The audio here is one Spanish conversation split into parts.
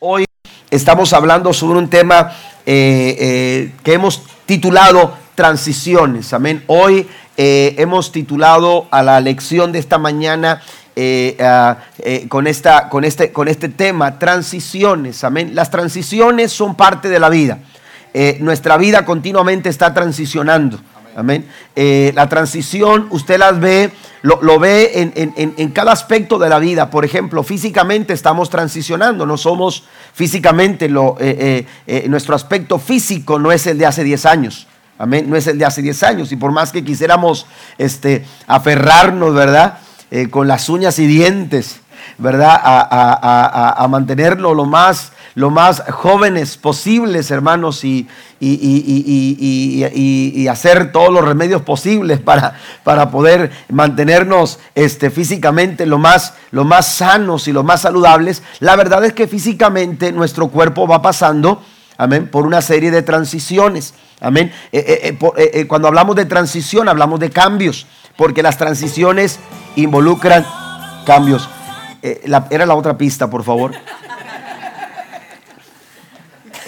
Hoy estamos hablando sobre un tema eh, eh, que hemos titulado transiciones. Amén. Hoy eh, hemos titulado a la lección de esta mañana con, esta, con, este, con este tema, transiciones. Amén. Las transiciones son parte de la vida. nuestra vida continuamente está transicionando. Amén. la transición, usted las ve lo, ve en, cada aspecto de la vida. Por ejemplo, físicamente estamos transicionando, no somos físicamente, lo, eh, eh, eh, nuestro aspecto físico no es el de hace 10 años. Amén, no es el de hace 10 años. Y por más que quisiéramos este, aferrarnos, ¿verdad? con las uñas y dientes, ¿verdad? A, a, mantenerlo lo más, lo más jóvenes posibles, hermanos, y, y, hacer todos los remedios posibles para, para poder mantenernos este, físicamente lo más, lo más sanos y lo más saludables, la verdad es que físicamente nuestro cuerpo va pasando, amén, por una serie de transiciones. Amén. Eh, eh, eh, cuando hablamos de transición, hablamos de cambios, porque las transiciones involucran cambios. era la otra pista, por favor.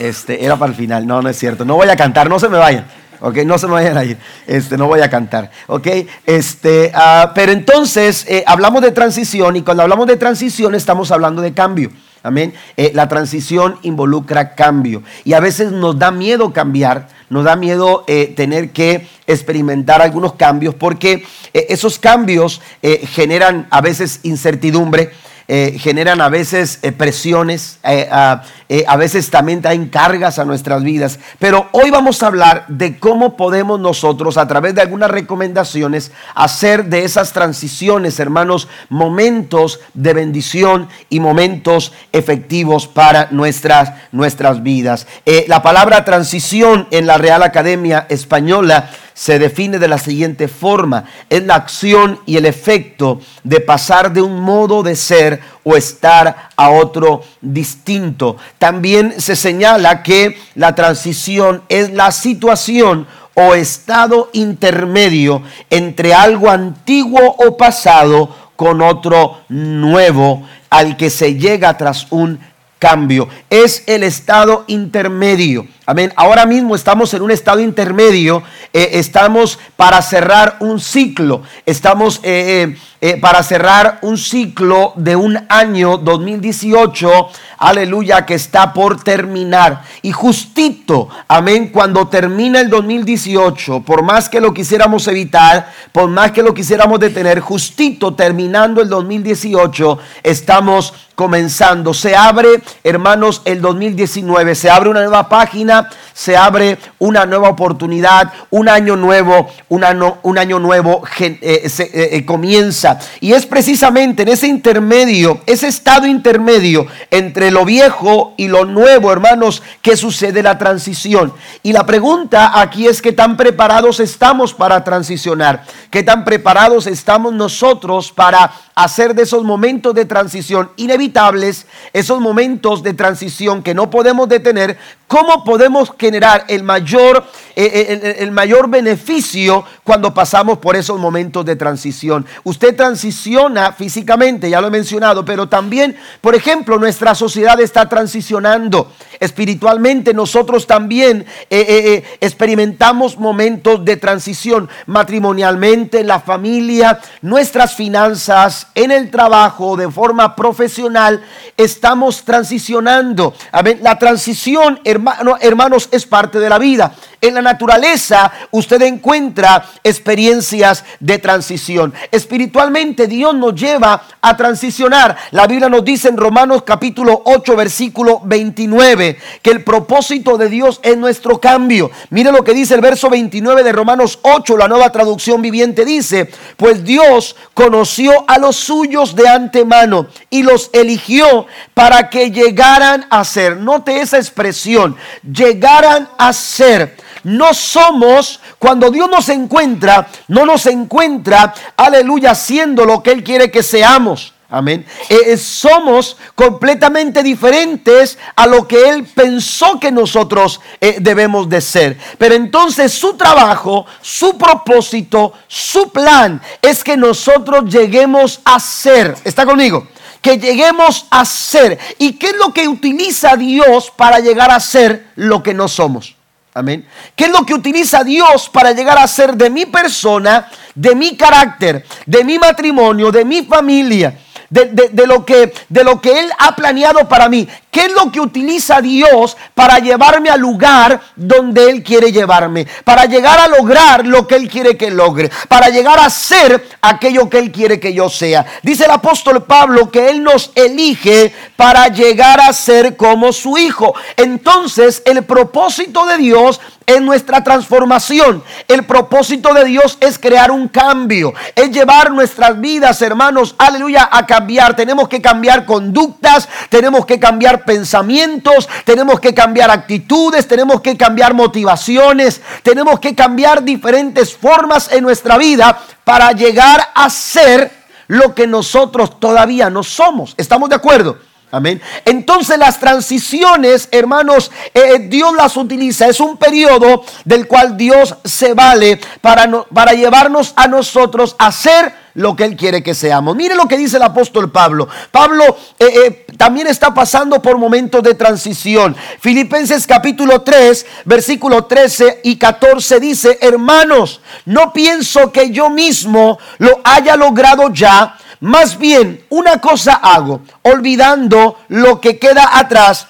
Este, era para el final. No, no es cierto. No voy a cantar, no se me vayan. Ok, no se me vayan a ir. Este, no voy a cantar. Ok, este, ah, pero entonces eh, hablamos de transición y cuando hablamos de transición estamos hablando de cambio. Amén. Eh, la transición involucra cambio y a veces nos da miedo cambiar, nos da miedo eh, tener que experimentar algunos cambios porque esos cambios generan a veces incertidumbre eh, generan a veces eh, presiones, eh, a, veces también traen cargas a nuestras vidas. Pero hoy vamos a hablar de cómo podemos nosotros, a través de algunas recomendaciones, hacer de esas transiciones, hermanos, momentos de bendición y momentos efectivos para nuestras, nuestras vidas. la palabra transición en la Real Academia Española se define de la siguiente forma. Es la acción y el efecto de pasar de un modo de ser o estar a otro distinto. También se señala que la transición es la situación o estado intermedio entre algo antiguo o pasado con otro nuevo al que se llega tras un cambio. Es el estado intermedio. Amén. Ahora mismo estamos en un estado intermedio. Eh, estamos para cerrar un ciclo. Estamos eh, eh, para cerrar un ciclo de un año 2018. Aleluya, que está por terminar. Y justito, amén, cuando termina el 2018, por más que lo quisiéramos evitar, por más que lo quisiéramos detener, justito terminando el 2018, estamos comenzando. Se abre, hermanos, el 2019, se abre una nueva página, se abre una nueva oportunidad, un año nuevo, un año, nuevo eh, eh, eh, comienza. Y es precisamente en ese intermedio, ese estado intermedio entre lo viejo y lo nuevo, hermanos, que sucede la transición. Y la pregunta aquí es qué tan preparados estamos para transicionar, qué tan preparados estamos nosotros para hacer de esos momentos de transición inevitables, esos momentos de transición que no podemos detener, cómo podemos generar el mayor, eh, eh, el, mayor beneficio cuando pasamos por esos momentos de transición. Usted transiciona físicamente, ya lo he mencionado, pero también, por ejemplo, nuestra sociedad está transicionando. Espiritualmente nosotros también eh, experimentamos momentos de transición matrimonialmente, en la familia, nuestras finanzas, en el trabajo, de forma profesional, estamos transicionando. La transición, hermano, hermanos, es parte de la vida. En la naturaleza usted encuentra experiencias de transición. Espiritualmente Dios nos lleva a transicionar. La Biblia nos dice en Romanos capítulo 8 versículo 29 que el propósito de Dios es nuestro cambio. Mire lo que dice el verso 29 de Romanos 8, la nueva traducción viviente dice, pues Dios conoció a los suyos de antemano y los eligió para que llegaran a ser, note esa expresión, llegaran a ser no somos, cuando Dios nos encuentra, no nos encuentra, aleluya, siendo lo que Él quiere que seamos. Amén. Eh, eh, somos completamente diferentes a lo que Él pensó que nosotros eh, debemos de ser. Pero entonces su trabajo, su propósito, su plan es que nosotros lleguemos a ser. ¿Está conmigo? que lleguemos a ser. ¿Y qué es lo que utiliza Dios para llegar a ser lo que no somos? Amén. ¿Qué es lo que utiliza Dios para llegar a ser de mi persona, de mi carácter, de mi matrimonio, de mi familia? De, lo que, de lo que Él ha planeado para mí. ¿Qué es lo que utiliza Dios para llevarme al lugar donde Él quiere llevarme? Para llegar a lograr lo que Él quiere que logre. Para llegar a ser aquello que Él quiere que yo sea. Dice el apóstol Pablo que Él nos elige para llegar a ser como su Hijo. Entonces el propósito de Dios es nuestra transformación. El propósito de Dios es crear un cambio. Es llevar nuestras vidas, hermanos, aleluya, a cambiar. Tenemos que cambiar conductas. Tenemos que cambiar pensamientos, tenemos que cambiar actitudes, tenemos que cambiar motivaciones, tenemos que cambiar diferentes formas en nuestra vida para llegar a ser lo que nosotros todavía no somos. ¿Estamos de acuerdo? Amén. Entonces las transiciones, hermanos, eh, Dios las utiliza. Es un periodo del cual Dios se vale para, para llevarnos a nosotros a ser lo que Él quiere que seamos. Mire lo que dice el apóstol Pablo. Pablo eh, eh, también está pasando por momentos de transición. Filipenses capítulo 3, versículo 13 y 14 dice, hermanos, no pienso que yo mismo lo haya logrado ya más bien, una cosa hago, olvidando lo que queda atrás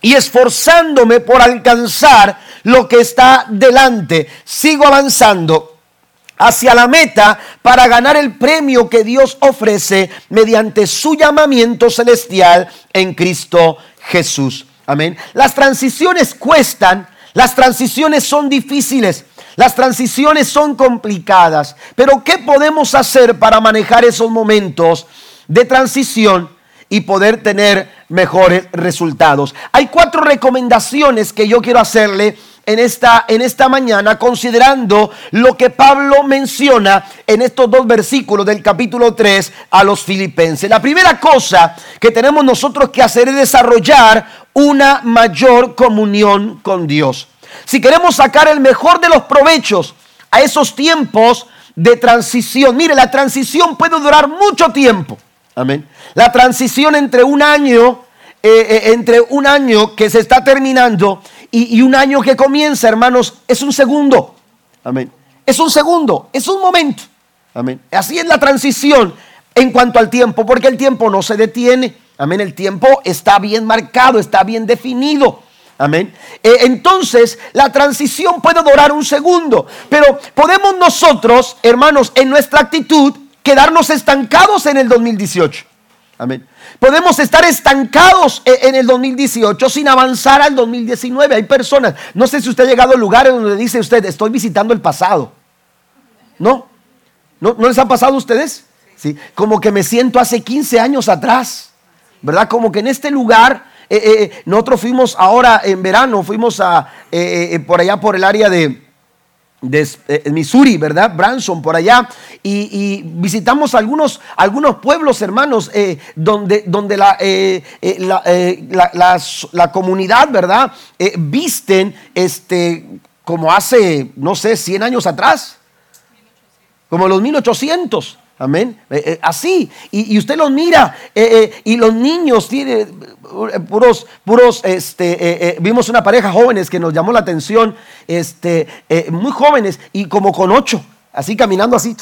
y esforzándome por alcanzar lo que está delante. Sigo avanzando hacia la meta para ganar el premio que Dios ofrece mediante su llamamiento celestial en Cristo Jesús. Amén. Las transiciones cuestan, las transiciones son difíciles. Las transiciones son complicadas, pero ¿qué podemos hacer para manejar esos momentos de transición y poder tener mejores resultados? Hay cuatro recomendaciones que yo quiero hacerle en esta, en esta mañana, considerando lo que Pablo menciona en estos dos versículos del capítulo 3 a los filipenses. La primera cosa que tenemos nosotros que hacer es desarrollar una mayor comunión con Dios si queremos sacar el mejor de los provechos a esos tiempos de transición, mire, la transición puede durar mucho tiempo. Amén. La transición entre un año, eh, eh, entre un año que se está terminando y, y un año que comienza, hermanos, es un segundo. Amén. Es un segundo, es un momento. Amén. Así es la transición en cuanto al tiempo, porque el tiempo no se detiene. Amén. El tiempo está bien marcado, está bien definido. Amén. Eh, entonces, la transición puede durar un segundo, pero podemos nosotros, hermanos, en nuestra actitud, quedarnos estancados en el 2018. Amén. Podemos estar estancados e, en el 2018 sin avanzar al 2019. Hay personas, no sé si usted ha llegado a lugares donde dice usted, estoy visitando el pasado. ¿No? ¿No, ¿No les ha pasado a ustedes? Sí. Como que me siento hace 15 años atrás. ¿Verdad? Como que en este lugar eh, eh, nosotros fuimos ahora en verano, fuimos a, eh, por allá por el área de, Missouri, ¿verdad? Branson, por allá, y, visitamos algunos, algunos pueblos, hermanos, donde, donde la, la, comunidad, ¿verdad? visten este, como hace, no sé, 100 años atrás, como los 1800. Amén. así. Y, usted los mira. y los niños tienen puros, puros, este, eh, eh, vimos una pareja jóvenes que nos llamó la atención, este, eh, muy jóvenes y como con ocho, así caminando así,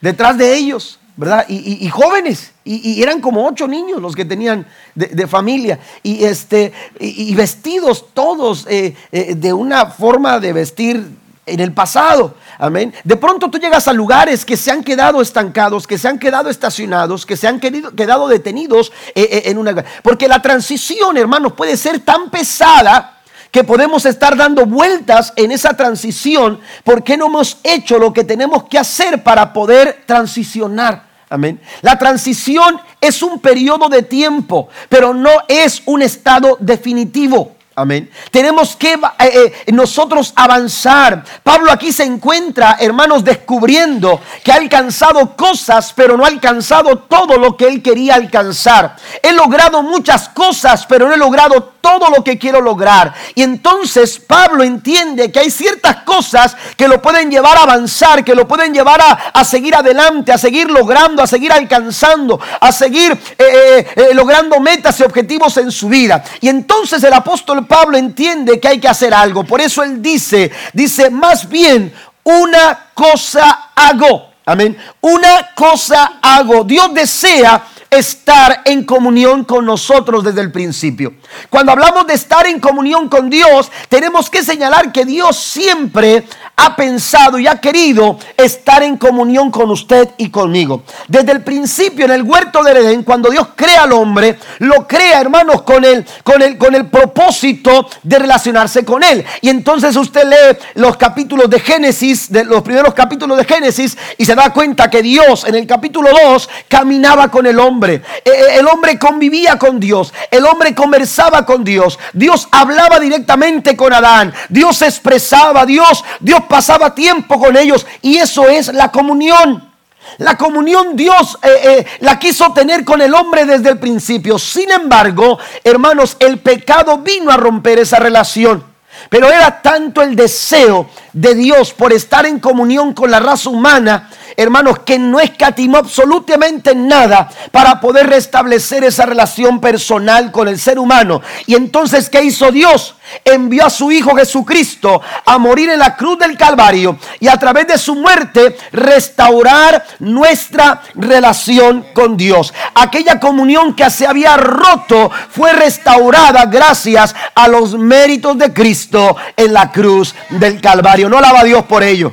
detrás de ellos, ¿verdad? Y, jóvenes, y, eran como ocho niños los que tenían de, familia, y, este, y, vestidos todos de una forma de vestir en el pasado. Amén. De pronto tú llegas a lugares que se han quedado estancados, que se han quedado estacionados, que se han quedado detenidos eh, eh, en una... Porque la transición, hermanos, puede ser tan pesada que podemos estar dando vueltas en esa transición porque no hemos hecho lo que tenemos que hacer para poder transicionar. Amén. La transición es un periodo de tiempo, pero no es un estado definitivo. Amén. Tenemos que eh, eh, nosotros avanzar. Pablo aquí se encuentra, hermanos, descubriendo que ha alcanzado cosas, pero no ha alcanzado todo lo que él quería alcanzar. He logrado muchas cosas, pero no he logrado todo lo que quiero lograr. Y entonces Pablo entiende que hay ciertas cosas que lo pueden llevar a avanzar, que lo pueden llevar a, seguir adelante, a seguir logrando, a seguir alcanzando, a seguir eh, logrando metas y objetivos en su vida. Y entonces el apóstol Pablo entiende que hay que hacer algo. Por eso él dice, dice, más bien una cosa hago. Amén. Una cosa hago. Dios desea estar en comunión con nosotros desde el principio. Cuando hablamos de estar en comunión con Dios, tenemos que señalar que Dios siempre ha pensado y ha querido estar en comunión con usted y conmigo. Desde el principio en el huerto de Edén, cuando Dios crea al hombre, lo crea, hermanos, con el, con el, con el propósito de relacionarse con él. Y entonces usted lee los capítulos de Génesis, de los primeros capítulos de Génesis, y se da cuenta que Dios en el capítulo 2 caminaba con el hombre. E, e, el hombre convivía con Dios, el hombre conversaba con Dios, Dios hablaba directamente con Adán, Dios expresaba, Dios, Dios pasaba tiempo con ellos y eso es la comunión. La comunión Dios eh, eh, la quiso tener con el hombre desde el principio. Sin embargo, hermanos, el pecado vino a romper esa relación. Pero era tanto el deseo de Dios por estar en comunión con la raza humana hermanos, que no escatimó absolutamente nada para poder restablecer esa relación personal con el ser humano. Y entonces, ¿qué hizo Dios? Envió a su Hijo Jesucristo a morir en la cruz del Calvario y a través de su muerte restaurar nuestra relación con Dios. Aquella comunión que se había roto fue restaurada gracias a los méritos de Cristo en la cruz del Calvario. No alaba a Dios por ello.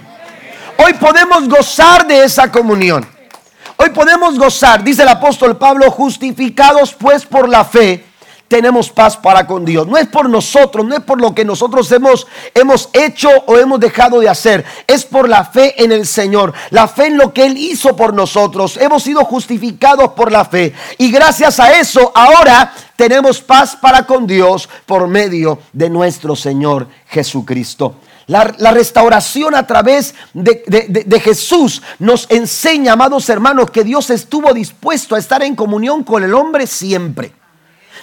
Hoy podemos gozar de esa comunión. Hoy podemos gozar, dice el apóstol Pablo, justificados pues por la fe, tenemos paz para con Dios. No es por nosotros, no es por lo que nosotros hemos, hemos hecho o hemos dejado de hacer. Es por la fe en el Señor, la fe en lo que Él hizo por nosotros. Hemos sido justificados por la fe. Y gracias a eso, ahora tenemos paz para con Dios por medio de nuestro Señor Jesucristo. La, restauración a través de, Jesús nos enseña, amados hermanos, que Dios estuvo dispuesto a estar en comunión con el hombre siempre.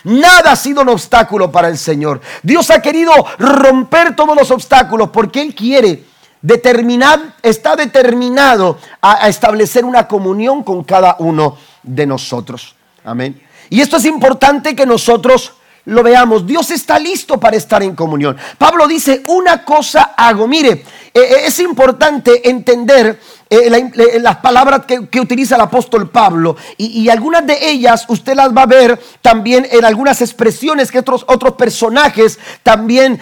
Nada ha sido un obstáculo para el Señor. Dios ha querido romper todos los obstáculos porque Él quiere determinar, está determinado a establecer una comunión con cada uno de nosotros. Amén. Y esto es importante que nosotros lo veamos. Dios está listo para estar en comunión. Pablo dice, una cosa hago. Mire, eh, eh, es importante entender eh, las palabras que, utiliza el apóstol Pablo y, algunas de ellas usted las va a ver también en algunas expresiones que otros, otros personajes también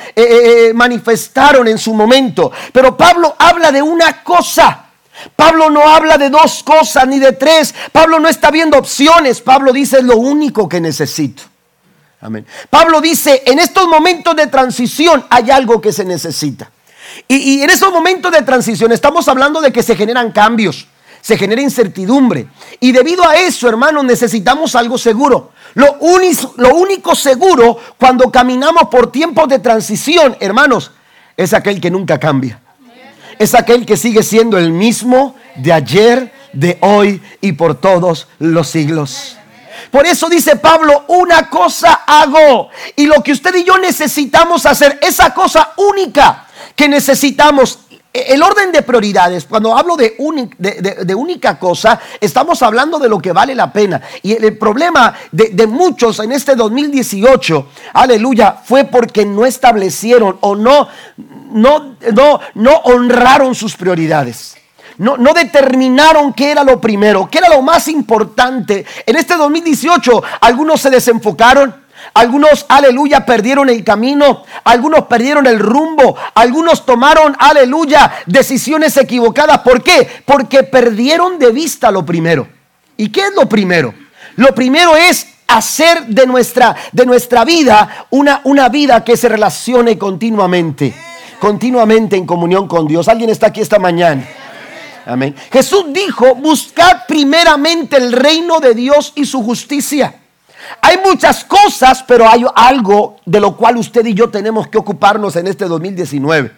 manifestaron en su momento. Pero Pablo habla de una cosa. Pablo no habla de dos cosas ni de tres. Pablo no está viendo opciones. Pablo dice lo único que necesito. Amén. Pablo dice, en estos momentos de transición hay algo que se necesita. Y, en esos momentos de transición estamos hablando de que se generan cambios, se genera incertidumbre. Y debido a eso, hermanos, necesitamos algo seguro. Lo, lo único seguro cuando caminamos por tiempos de transición, hermanos, es aquel que nunca cambia. Es aquel que sigue siendo el mismo de ayer, de hoy y por todos los siglos. Por eso dice Pablo, una cosa hago. Y lo que usted y yo necesitamos hacer, esa cosa única que necesitamos, el orden de prioridades, cuando hablo de, de, única cosa, estamos hablando de lo que vale la pena. Y el, problema de, muchos en este 2018, aleluya, fue porque no establecieron o no, no, no, no honraron sus prioridades no, determinaron qué era lo primero, qué era lo más importante. En este 2018 algunos se desenfocaron, algunos, aleluya, perdieron el camino, algunos perdieron el rumbo, algunos tomaron, aleluya, decisiones equivocadas. ¿Por qué? Porque perdieron de vista lo primero. ¿Y qué es lo primero? Lo primero es hacer de nuestra, de nuestra vida una, una vida que se relacione continuamente, continuamente en comunión con Dios. ¿Alguien está aquí esta mañana? Amén. Jesús dijo, buscad primeramente el reino de Dios y su justicia. Hay muchas cosas, pero hay algo de lo cual usted y yo tenemos que ocuparnos en este 2019.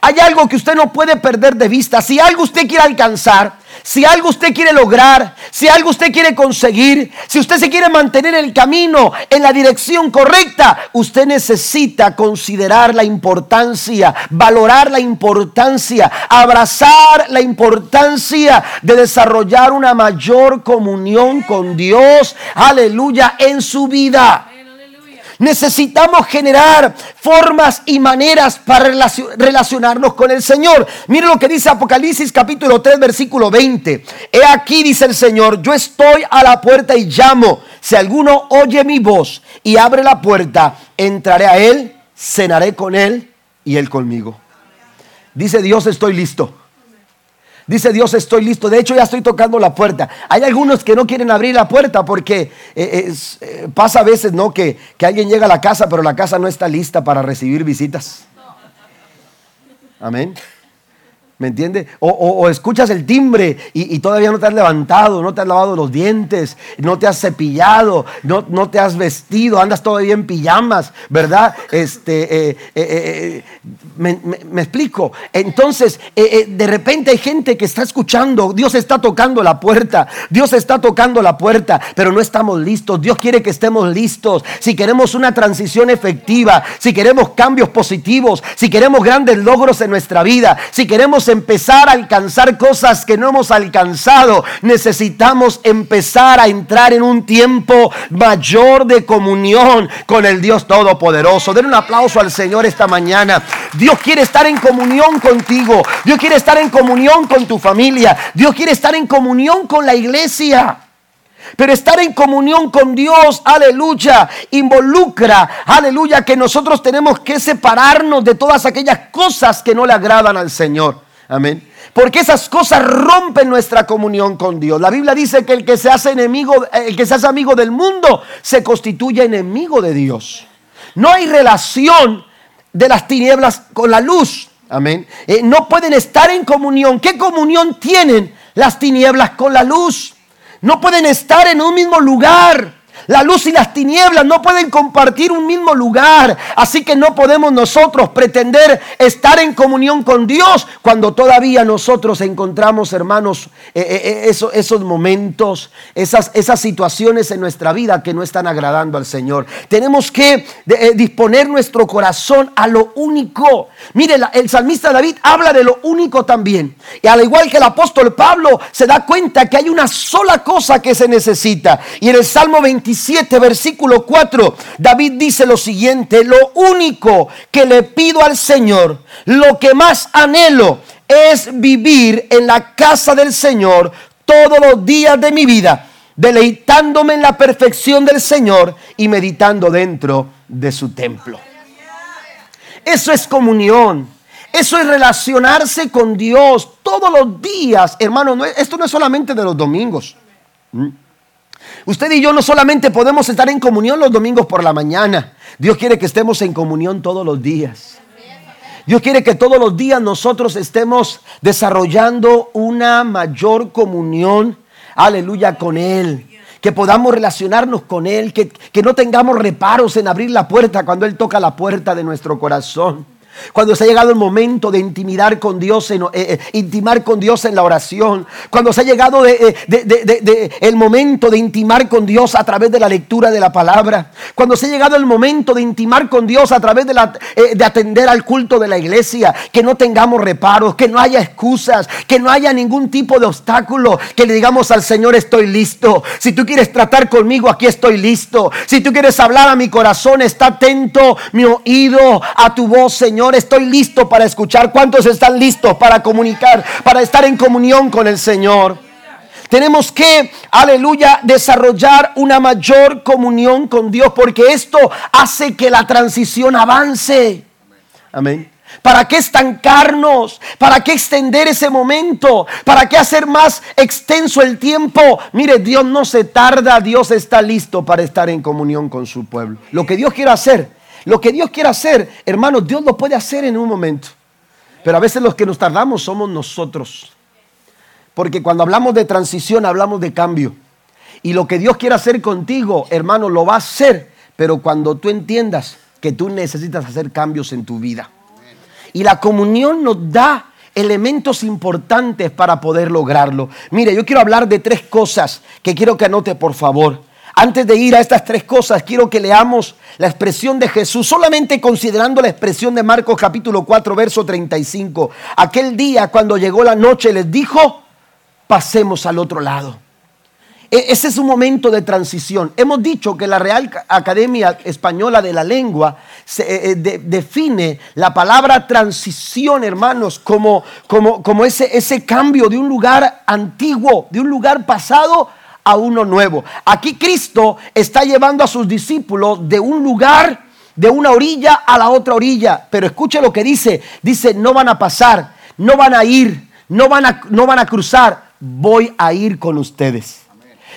Hay algo que usted no puede perder de vista. Si algo usted quiere alcanzar, si algo usted quiere lograr, si algo usted quiere conseguir, si usted se quiere mantener en el camino, en la dirección correcta, usted necesita considerar la importancia, valorar la importancia, abrazar la importancia de desarrollar una mayor comunión con Dios, aleluya, en su vida. Necesitamos generar formas y maneras para relacionarnos con el Señor. Mire lo que dice Apocalipsis capítulo 3 versículo 20. He aquí dice el Señor, yo estoy a la puerta y llamo. Si alguno oye mi voz y abre la puerta, entraré a él, cenaré con él y él conmigo. Dice Dios, estoy listo. Dice Dios, estoy listo. De hecho, ya estoy tocando la puerta. Hay algunos que no quieren abrir la puerta porque eh, eh, pasa a veces, ¿no? Que, que alguien llega a la casa, pero la casa no está lista para recibir visitas. Amén. ¿Me entiendes? O, escuchas el timbre y, todavía no te has levantado, no te has lavado los dientes, no te has cepillado, no, no te has vestido, andas todavía en pijamas, ¿verdad? Este, eh, eh, eh, me, explico. Entonces, de repente hay gente que está escuchando, Dios está tocando la puerta, Dios está tocando la puerta, pero no estamos listos. Dios quiere que estemos listos. Si queremos una transición efectiva, si queremos cambios positivos, si queremos grandes logros en nuestra vida, si queremos empezar a alcanzar cosas que no hemos alcanzado, necesitamos empezar a entrar en un tiempo mayor de comunión con el Dios Todopoderoso. Den un aplauso al Señor esta mañana. Dios quiere estar en comunión contigo. Dios quiere estar en comunión con tu familia. Dios quiere estar en comunión con la iglesia. Pero estar en comunión con Dios, aleluya, involucra, aleluya, que nosotros tenemos que separarnos de todas aquellas cosas que no le agradan al Señor. Amén. Porque esas cosas rompen nuestra comunión con Dios. La Biblia dice que el que se hace enemigo, el que se hace amigo del mundo, se constituye enemigo de Dios. No hay relación de las tinieblas con la luz. Amén. Eh, no pueden estar en comunión. ¿Qué comunión tienen las tinieblas con la luz? No pueden estar en un mismo lugar. La luz y las tinieblas no pueden compartir un mismo lugar. Así que no podemos nosotros pretender estar en comunión con Dios cuando todavía nosotros encontramos, hermanos, eh, eh, eh, esos, momentos, esas, situaciones en nuestra vida que no están agradando al Señor. Tenemos que disponer nuestro corazón a lo único. Mire, el salmista David habla de lo único también. Y al igual que el apóstol Pablo se da cuenta que hay una sola cosa que se necesita. Y en el Salmo 25 versículo 4, David dice lo siguiente, lo único que le pido al Señor, lo que más anhelo es vivir en la casa del Señor todos los días de mi vida, deleitándome en la perfección del Señor y meditando dentro de su templo. Eso es comunión. Eso es relacionarse con Dios todos los días, hermano. esto no es solamente de los domingos. Usted y yo no solamente podemos estar en comunión los domingos por la mañana. Dios quiere que estemos en comunión todos los días. Dios quiere que todos los días nosotros estemos desarrollando una mayor comunión, aleluya, con Él. Que podamos relacionarnos con Él, que, que no tengamos reparos en abrir la puerta cuando Él toca la puerta de nuestro corazón. Cuando se ha llegado el momento de intimidar con Dios, eh, eh, intimar con Dios en la oración. Cuando se ha llegado eh, el momento de intimar con Dios a través de la lectura de la palabra. Cuando se ha llegado el momento de intimar con Dios a través de, de atender al culto de la iglesia. Que no tengamos reparos, que no haya excusas, que no haya ningún tipo de obstáculo. Que le digamos al Señor, estoy listo. Si tú quieres tratar conmigo, aquí estoy listo. Si tú quieres hablar a mi corazón, está atento mi oído a tu voz, Señor estoy listo para escuchar. ¿Cuántos están listos para comunicar, para estar en comunión con el Señor? Tenemos que, aleluya, desarrollar una mayor comunión con Dios porque esto hace que la transición avance. Amén. ¿Para qué estancarnos? ¿Para qué extender ese momento? ¿Para qué hacer más extenso el tiempo? Mire, Dios no se tarda, Dios está listo para estar en comunión con su pueblo. Lo que Dios quiere hacer lo que Dios quiere hacer, hermanos, Dios lo puede hacer en un momento. Pero a veces los que nos tardamos somos nosotros. Porque cuando hablamos de transición, hablamos de cambio. Y lo que Dios quiere hacer contigo, hermano, lo va a hacer, pero cuando tú entiendas que tú necesitas hacer cambios en tu vida. Y la comunión nos da elementos importantes para poder lograrlo. Mire, yo quiero hablar de tres cosas que quiero que anote, por favor. Antes de ir a estas tres cosas, quiero que leamos la expresión de Jesús, solamente considerando la expresión de Marcos capítulo 4, verso 35. Aquel día cuando llegó la noche les dijo, pasemos al otro lado. E, ese es un momento de transición. Hemos dicho que la Real Academia Española de la Lengua se, eh, define la palabra transición, hermanos, como, como, como ese, ese cambio de un lugar antiguo, de un lugar pasado a uno nuevo. Aquí Cristo está llevando a sus discípulos de un lugar, de una orilla a la otra orilla. Pero escuche lo que dice. Dice, no van a pasar, no van a ir, no van a, no van a cruzar. Voy a ir con ustedes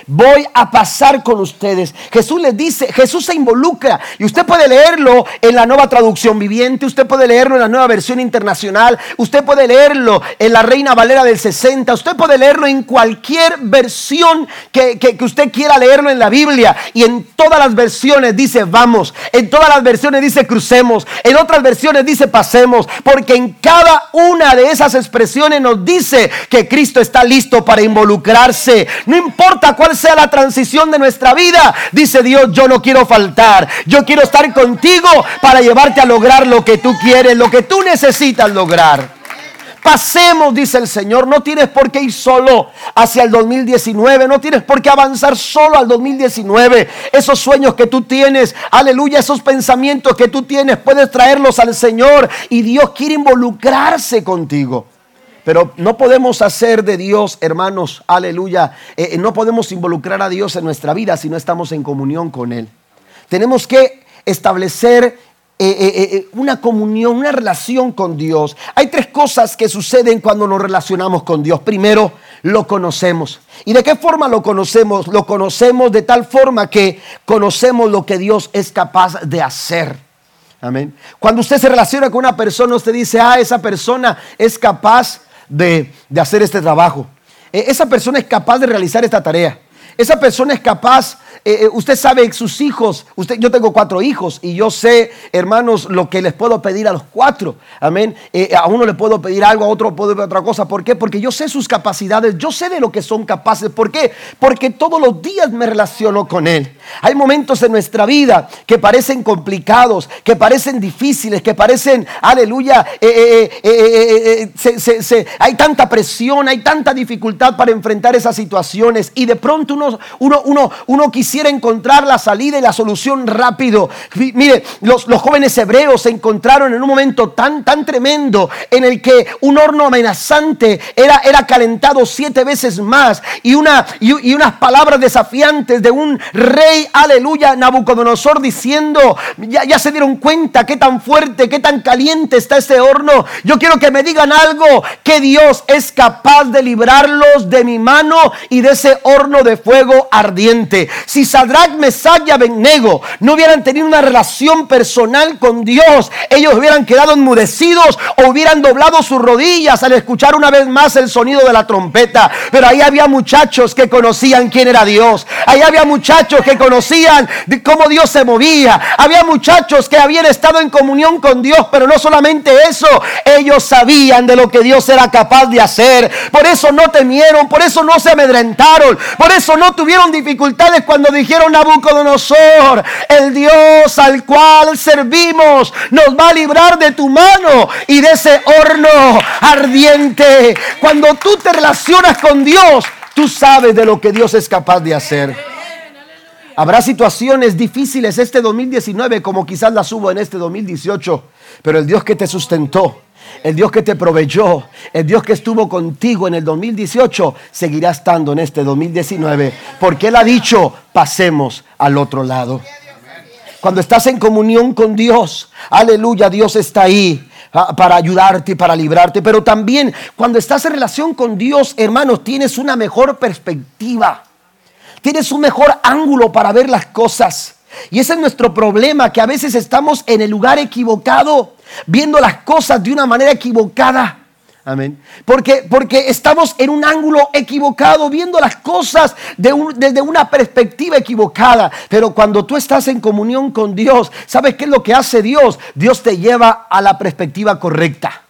voy a pasar con ustedes. Jesús les dice, Jesús se involucra. Y usted puede leerlo en la nueva traducción viviente, usted puede leerlo en la nueva versión internacional, usted puede leerlo en la Reina Valera del 60, usted puede leerlo en cualquier versión que, que usted quiera leerlo en la Biblia. Y en todas las versiones dice vamos, en todas las versiones dice crucemos, en otras versiones dice pasemos, porque en cada una de esas expresiones nos dice que Cristo está listo para involucrarse, no importa cuál sea la transición de nuestra vida, dice Dios, yo no quiero faltar. Yo quiero estar contigo para llevarte a lograr lo que tú quieres, lo que tú necesitas lograr. Pasemos, dice el Señor, no tienes por qué ir solo hacia el 2019, no tienes por qué avanzar solo al 2019. Esos sueños que tú tienes, aleluya, esos pensamientos que tú tienes, puedes traerlos al Señor y Dios quiere involucrarse contigo. Pero no podemos hacer de Dios, hermanos, aleluya, eh, eh, no podemos involucrar a Dios en nuestra vida si no estamos en comunión con Él. Tenemos que establecer eh, una comunión, una relación con Dios. Hay tres cosas que suceden cuando nos relacionamos con Dios. Primero, lo conocemos. ¿Y de qué forma lo conocemos? Lo conocemos de tal forma que conocemos lo que Dios es capaz de hacer. Amén. Cuando usted se relaciona con una persona, usted dice, ah, esa persona es capaz de, hacer este trabajo. E, esa persona es capaz de realizar esta tarea. Esa persona es capaz eh, eh, usted sabe, sus hijos, usted, yo tengo cuatro hijos y yo sé, hermanos, lo que les puedo pedir a los cuatro. Amén. Eh, a uno le puedo pedir algo, a otro puedo pedir otra cosa. ¿Por qué? Porque yo sé sus capacidades, yo sé de lo que son capaces. ¿Por qué? Porque todos los días me relaciono con Él. Hay momentos en nuestra vida que parecen complicados, que parecen difíciles, que parecen, aleluya, hay tanta presión, hay tanta dificultad para enfrentar esas situaciones y de pronto uno, uno, uno, uno quisiera quisiera encontrar la salida y la solución rápido. Mire, los, jóvenes hebreos se encontraron en un momento tan, tan tremendo en el que un horno amenazante era, era calentado siete veces más y, una, y, unas palabras desafiantes de un rey, aleluya, Nabucodonosor diciendo, ya, ya se dieron cuenta qué tan fuerte, qué tan caliente está ese horno. Yo quiero que me digan algo, que Dios es capaz de librarlos de mi mano y de ese horno de fuego ardiente. Si Sadrach, Mesach y Abednego no hubieran tenido una relación personal con Dios, ellos hubieran quedado enmudecidos o hubieran doblado sus rodillas al escuchar una vez más el sonido de la trompeta. Pero ahí había muchachos que conocían quién era Dios. Ahí había muchachos que conocían cómo Dios se movía. Había muchachos que habían estado en comunión con Dios, pero no solamente eso, ellos sabían de lo que Dios era capaz de hacer. Por eso no temieron, por eso no se amedrentaron, por eso no tuvieron dificultades cuando dijeron Nabucodonosor, el Dios al cual servimos nos va a librar de tu mano y de ese horno ardiente. Cuando tú te relacionas con Dios, tú sabes de lo que Dios es capaz de hacer. Habrá situaciones difíciles este 2019 como quizás las hubo en este 2018, pero el Dios que te sustentó, el Dios que te proveyó, el Dios que estuvo contigo en el 2018, seguirá estando en este 2019. Porque Él ha dicho, pasemos al otro lado. Cuando estás en comunión con Dios, aleluya, Dios está ahí ah, para ayudarte para librarte. Pero también cuando estás en relación con Dios, hermanos, tienes una mejor perspectiva. Tienes un mejor ángulo para ver las cosas. Y ese es nuestro problema, que a veces estamos en el lugar equivocado, viendo las cosas de una manera equivocada. Amén. Porque, porque estamos en un ángulo equivocado, viendo las cosas desde una perspectiva equivocada. Pero cuando tú estás en comunión con Dios, ¿sabes qué es lo que hace Dios? Dios te lleva a la perspectiva correcta.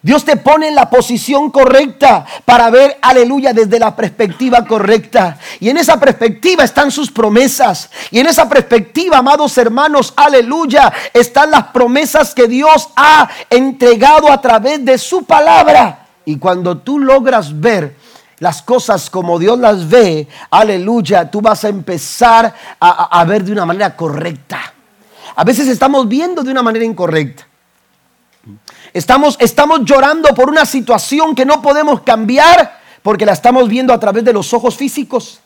Dios te pone en la posición correcta para ver, aleluya, desde la perspectiva correcta. Y en esa perspectiva están sus promesas. Y en esa perspectiva, amados hermanos, aleluya, están las promesas que Dios ha entregado a través de su palabra. Y cuando tú logras ver las cosas como Dios las ve, aleluya, tú vas a empezar a, ver de una manera correcta. A veces estamos viendo de una manera incorrecta. Estamos, estamos llorando por una situación que no podemos cambiar porque la estamos viendo a través de los ojos físicos.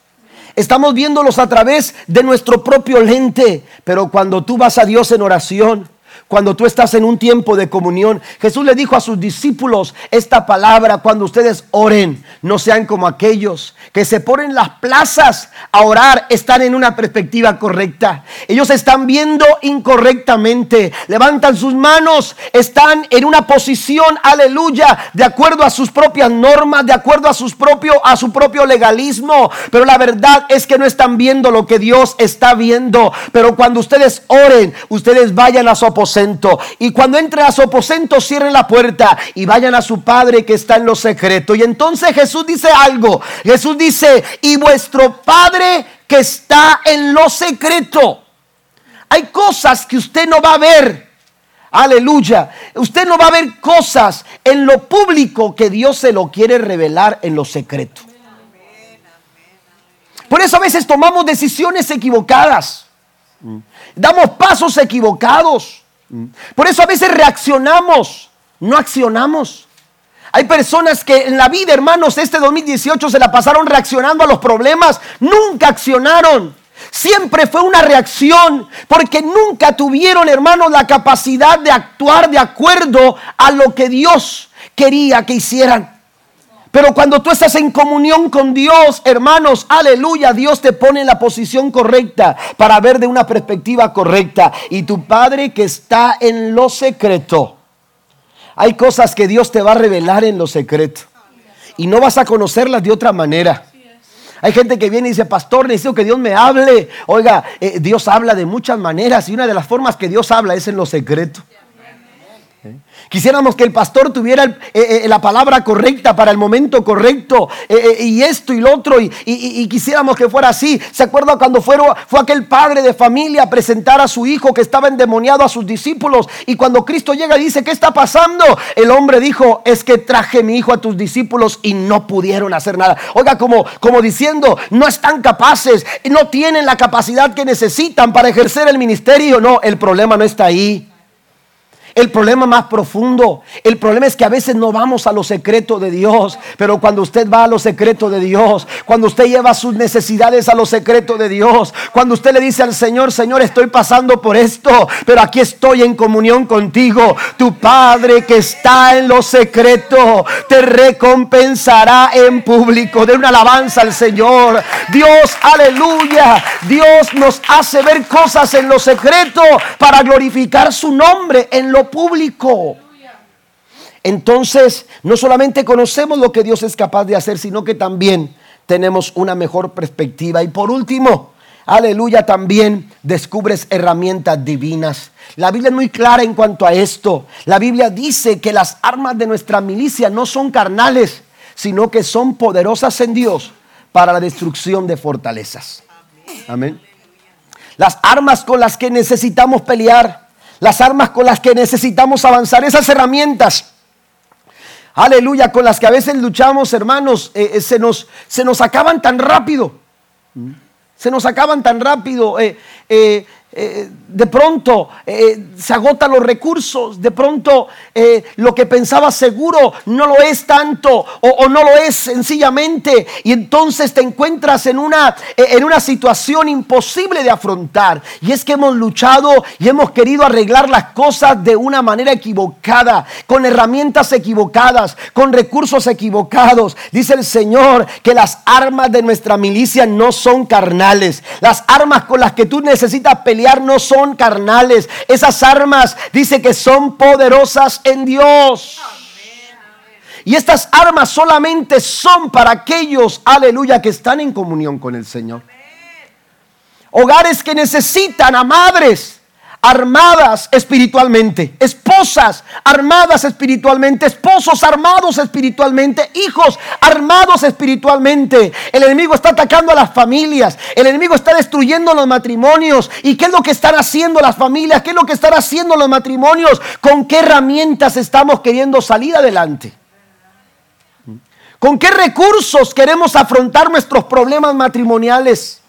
Estamos viéndolos a través de nuestro propio lente. Pero cuando tú vas a Dios en oración, cuando tú estás en un tiempo de comunión. Jesús le dijo a sus discípulos esta palabra, cuando ustedes oren, no sean como aquellos que se ponen las plazas a orar, están en una perspectiva correcta. Ellos están viendo incorrectamente, levantan sus manos, están en una posición, aleluya, de acuerdo a sus propias normas, de acuerdo a, sus propio, a su propio legalismo. Pero la verdad es que no están viendo lo que Dios está viendo. Pero cuando ustedes oren, ustedes vayan a su aposento y cuando entren a su aposento, cierren la puerta y vayan a su Padre que está en lo secreto. Y entonces Jesús dice algo. Jesús dice, y vuestro Padre que está en lo secreto. Hay cosas que usted no va a ver. Aleluya. Usted no va a ver cosas en lo público que Dios se lo quiere revelar en lo secreto. Por eso a veces tomamos decisiones equivocadas. Damos pasos equivocados. Por eso a veces reaccionamos, no accionamos. Hay personas que en la vida, hermanos, este 2018 se la pasaron reaccionando a los problemas, nunca accionaron. Siempre fue una reacción porque nunca tuvieron, hermanos, la capacidad de actuar de acuerdo a lo que Dios quería que hicieran. Pero cuando tú estás en comunión con Dios, hermanos, aleluya, Dios te pone en la posición correcta para ver de una perspectiva correcta. Y tu Padre que está en lo secreto. Hay cosas que Dios te va a revelar en lo secreto. Y no vas a conocerlas de otra manera. Hay gente que viene y dice, pastor, necesito que Dios me hable. Oiga, eh, Dios habla de muchas maneras y una de las formas que Dios habla es en lo secreto. Quisiéramos que el pastor tuviera eh, eh, la palabra correcta para el momento correcto eh, y esto y lo otro y, quisiéramos que fuera así. ¿Se acuerda cuando fue, fue aquel padre de familia a presentar a su hijo que estaba endemoniado a sus discípulos y cuando Cristo llega y dice, ¿qué está pasando? El hombre dijo, es que traje mi hijo a tus discípulos y no pudieron hacer nada. Oiga, como, como diciendo, no están capaces, no tienen la capacidad que necesitan para ejercer el ministerio. No, el problema no está ahí. El problema más profundo, el problema es que a veces no vamos a lo secreto de Dios, pero cuando usted va a lo secreto de Dios, cuando usted lleva sus necesidades a lo secreto de Dios, cuando usted le dice al Señor, Señor, estoy pasando por esto, pero aquí estoy en comunión contigo, tu Padre que está en lo secreto te recompensará en público. De una alabanza al Señor. Dios, aleluya. Dios nos hace ver cosas en lo secreto para glorificar su nombre en lo público. Entonces, no solamente conocemos lo que Dios es capaz de hacer, sino que también tenemos una mejor perspectiva. Y por último, aleluya, también descubres herramientas divinas. La Biblia es muy clara en cuanto a esto. La Biblia dice que las armas de nuestra milicia no son carnales, sino que son poderosas en Dios para la destrucción de fortalezas. Amén. Las armas con las que necesitamos pelear las armas con las que necesitamos avanzar, esas herramientas. Aleluya, con las que a veces luchamos, hermanos, eh, eh, se, nos, se, nos, acaban tan rápido. Se nos acaban tan rápido. Eh, eh, de pronto eh, se agotan los recursos, de pronto eh, lo que pensaba seguro no lo es tanto o, no lo es sencillamente y entonces te encuentras en una, en una situación imposible de afrontar y es que hemos luchado y hemos querido arreglar las cosas de una manera equivocada, con herramientas equivocadas, con recursos equivocados. Dice el Señor que las armas de nuestra milicia no son carnales, las armas con las que tú necesitas pelear no son carnales. Esas armas dice que son poderosas en Dios. Y estas armas solamente son para aquellos, aleluya, que están en comunión con el Señor. Hogares que necesitan a madres armadas espiritualmente, esposas armadas espiritualmente, esposos armados espiritualmente, hijos armados espiritualmente. El enemigo está atacando a las familias, el enemigo está destruyendo los matrimonios. ¿Y qué es lo que están haciendo las familias? ¿Qué es lo que están haciendo los matrimonios? ¿Con qué herramientas estamos queriendo salir adelante? ¿Con qué recursos queremos afrontar nuestros problemas matrimoniales?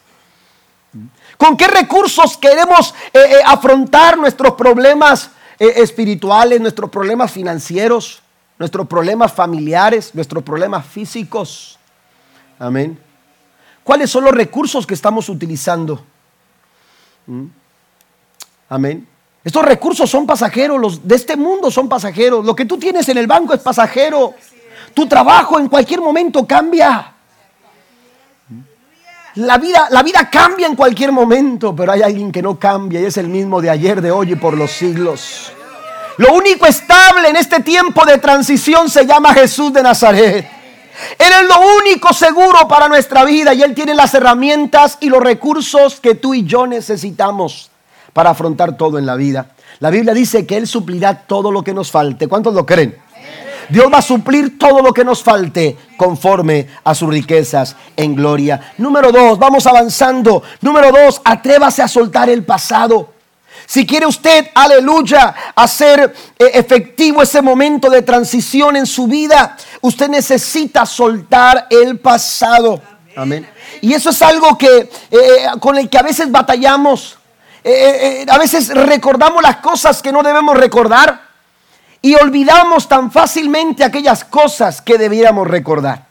¿Con qué recursos queremos eh, eh, afrontar nuestros problemas eh, espirituales, nuestros problemas financieros, nuestros problemas familiares, nuestros problemas físicos? Amén. ¿Cuáles son los recursos que estamos utilizando? ¿Mm? Amén. Estos recursos son pasajeros, los de este mundo son pasajeros. Lo que tú tienes en el banco es pasajero. Tu trabajo en cualquier momento cambia. La vida, la vida cambia en cualquier momento, pero hay alguien que no cambia y es el mismo de ayer, de hoy y por los siglos. Lo único estable en este tiempo de transición se llama Jesús de Nazaret. Él es lo único seguro para nuestra vida y Él tiene las herramientas y los recursos que tú y yo necesitamos para afrontar todo en la vida. La Biblia dice que Él suplirá todo lo que nos falte. ¿Cuántos lo creen? Dios va a suplir todo lo que nos falte conforme a sus riquezas en gloria. Número dos, vamos avanzando. Número dos, atrévase a soltar el pasado. Si quiere usted, aleluya, hacer eh, efectivo ese momento de transición en su vida, usted necesita soltar el pasado. Amén. Y eso es algo que eh, eh, con el que a veces batallamos. a veces recordamos las cosas que no debemos recordar y olvidamos tan fácilmente aquellas cosas que debiéramos recordar.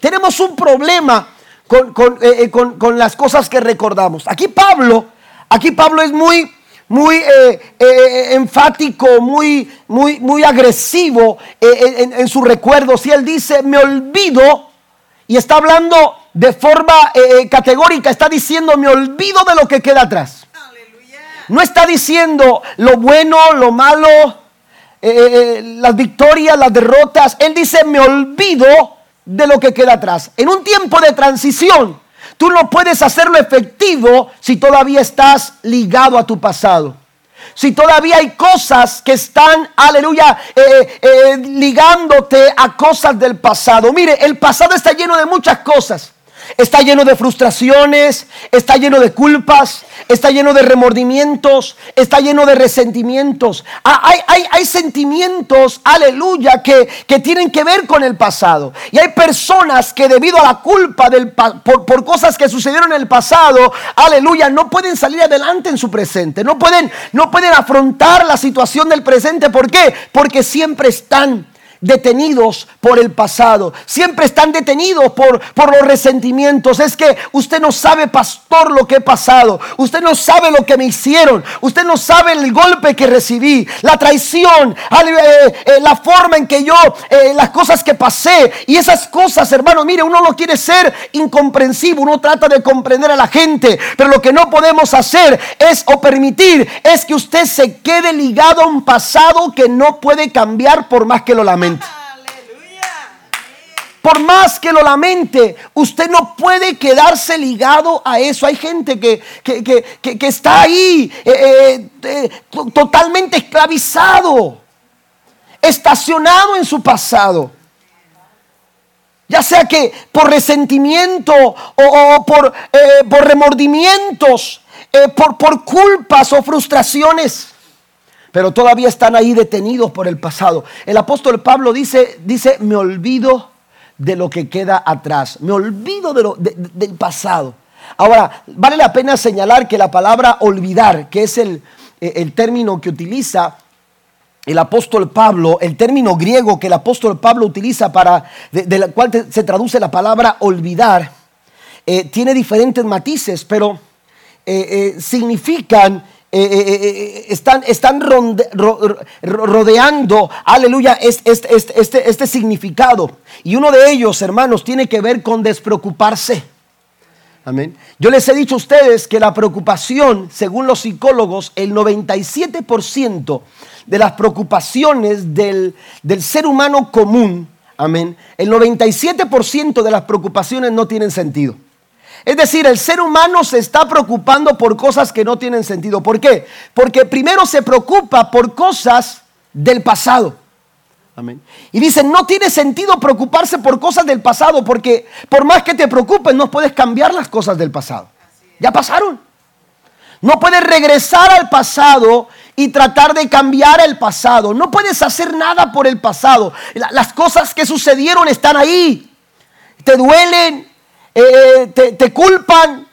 Tenemos un problema eh, eh, con, las cosas que recordamos. Aquí Pablo, aquí Pablo es muy, muy eh, enfático, muy, muy, muy agresivo en, en sus recuerdos. Y él dice, me olvido, y está hablando de forma categórica, está diciendo, me olvido de lo que queda atrás. No está diciendo lo bueno, lo malo, eh, eh, eh, las victorias, las derrotas. Él dice, me olvido de lo que queda atrás. En un tiempo de transición, tú no puedes hacerlo efectivo si todavía estás ligado a tu pasado. Si todavía hay cosas que están, aleluya, ligándote a cosas del pasado. Mire, el pasado está lleno de muchas cosas. Está lleno de frustraciones, está lleno de culpas, está lleno de remordimientos, está lleno de resentimientos. Ah, hay, hay, sentimientos, aleluya, que, que, tienen que ver con el pasado. Y hay personas que debido a la culpa del, por, por, cosas que sucedieron en el pasado, aleluya, no pueden salir adelante en su presente. No pueden, no pueden afrontar la situación del presente. ¿Por qué? Porque siempre están detenidos por el pasado, siempre están detenidos por, por los resentimientos. Es que usted no sabe, pastor, lo que he pasado, usted no sabe lo que me hicieron, usted no sabe el golpe que recibí, la traición, eh, eh, la forma en que yo, eh, las cosas que pasé. Y esas cosas, hermano, mire, uno no quiere ser incomprensivo, uno trata de comprender a la gente, pero lo que no podemos hacer es o permitir es que usted se quede ligado a un pasado que no puede cambiar por más que lo lamente. Por más que lo lamente, usted no puede quedarse ligado a eso. Hay gente que, que, está ahí eh, eh, eh, totalmente esclavizado, estacionado en su pasado. Ya sea que por resentimiento o, por, por, remordimientos, por, por culpas o frustraciones pero todavía están ahí detenidos por el pasado. El apóstol Pablo dice, dice, me olvido de lo que queda atrás, me olvido de lo, del pasado. Ahora, vale la pena señalar que la palabra olvidar, que es el, eh, el término que utiliza el apóstol Pablo, el término griego que el apóstol Pablo utiliza para, de, la cual se traduce la palabra olvidar, eh, tiene diferentes matices, pero eh, significan eh, eh, eh, están, están rodeando, aleluya, este, este, este, significado. Y uno de ellos, hermanos, tiene que ver con despreocuparse. Amén. Yo les he dicho a ustedes que la preocupación, según los psicólogos, el 97% de las preocupaciones del, del ser humano común amén, el 97% de las preocupaciones no tienen sentido. Es decir, el ser humano se está preocupando por cosas que no tienen sentido. ¿Por qué? Porque primero se preocupa por cosas del pasado. Amén. Y dicen, no tiene sentido preocuparse por cosas del pasado, porque por más que te preocupes, no puedes cambiar las cosas del pasado. Ya pasaron. No puedes regresar al pasado y tratar de cambiar el pasado. No puedes hacer nada por el pasado. Las cosas que sucedieron están ahí. Te duelen, eh, te, culpan,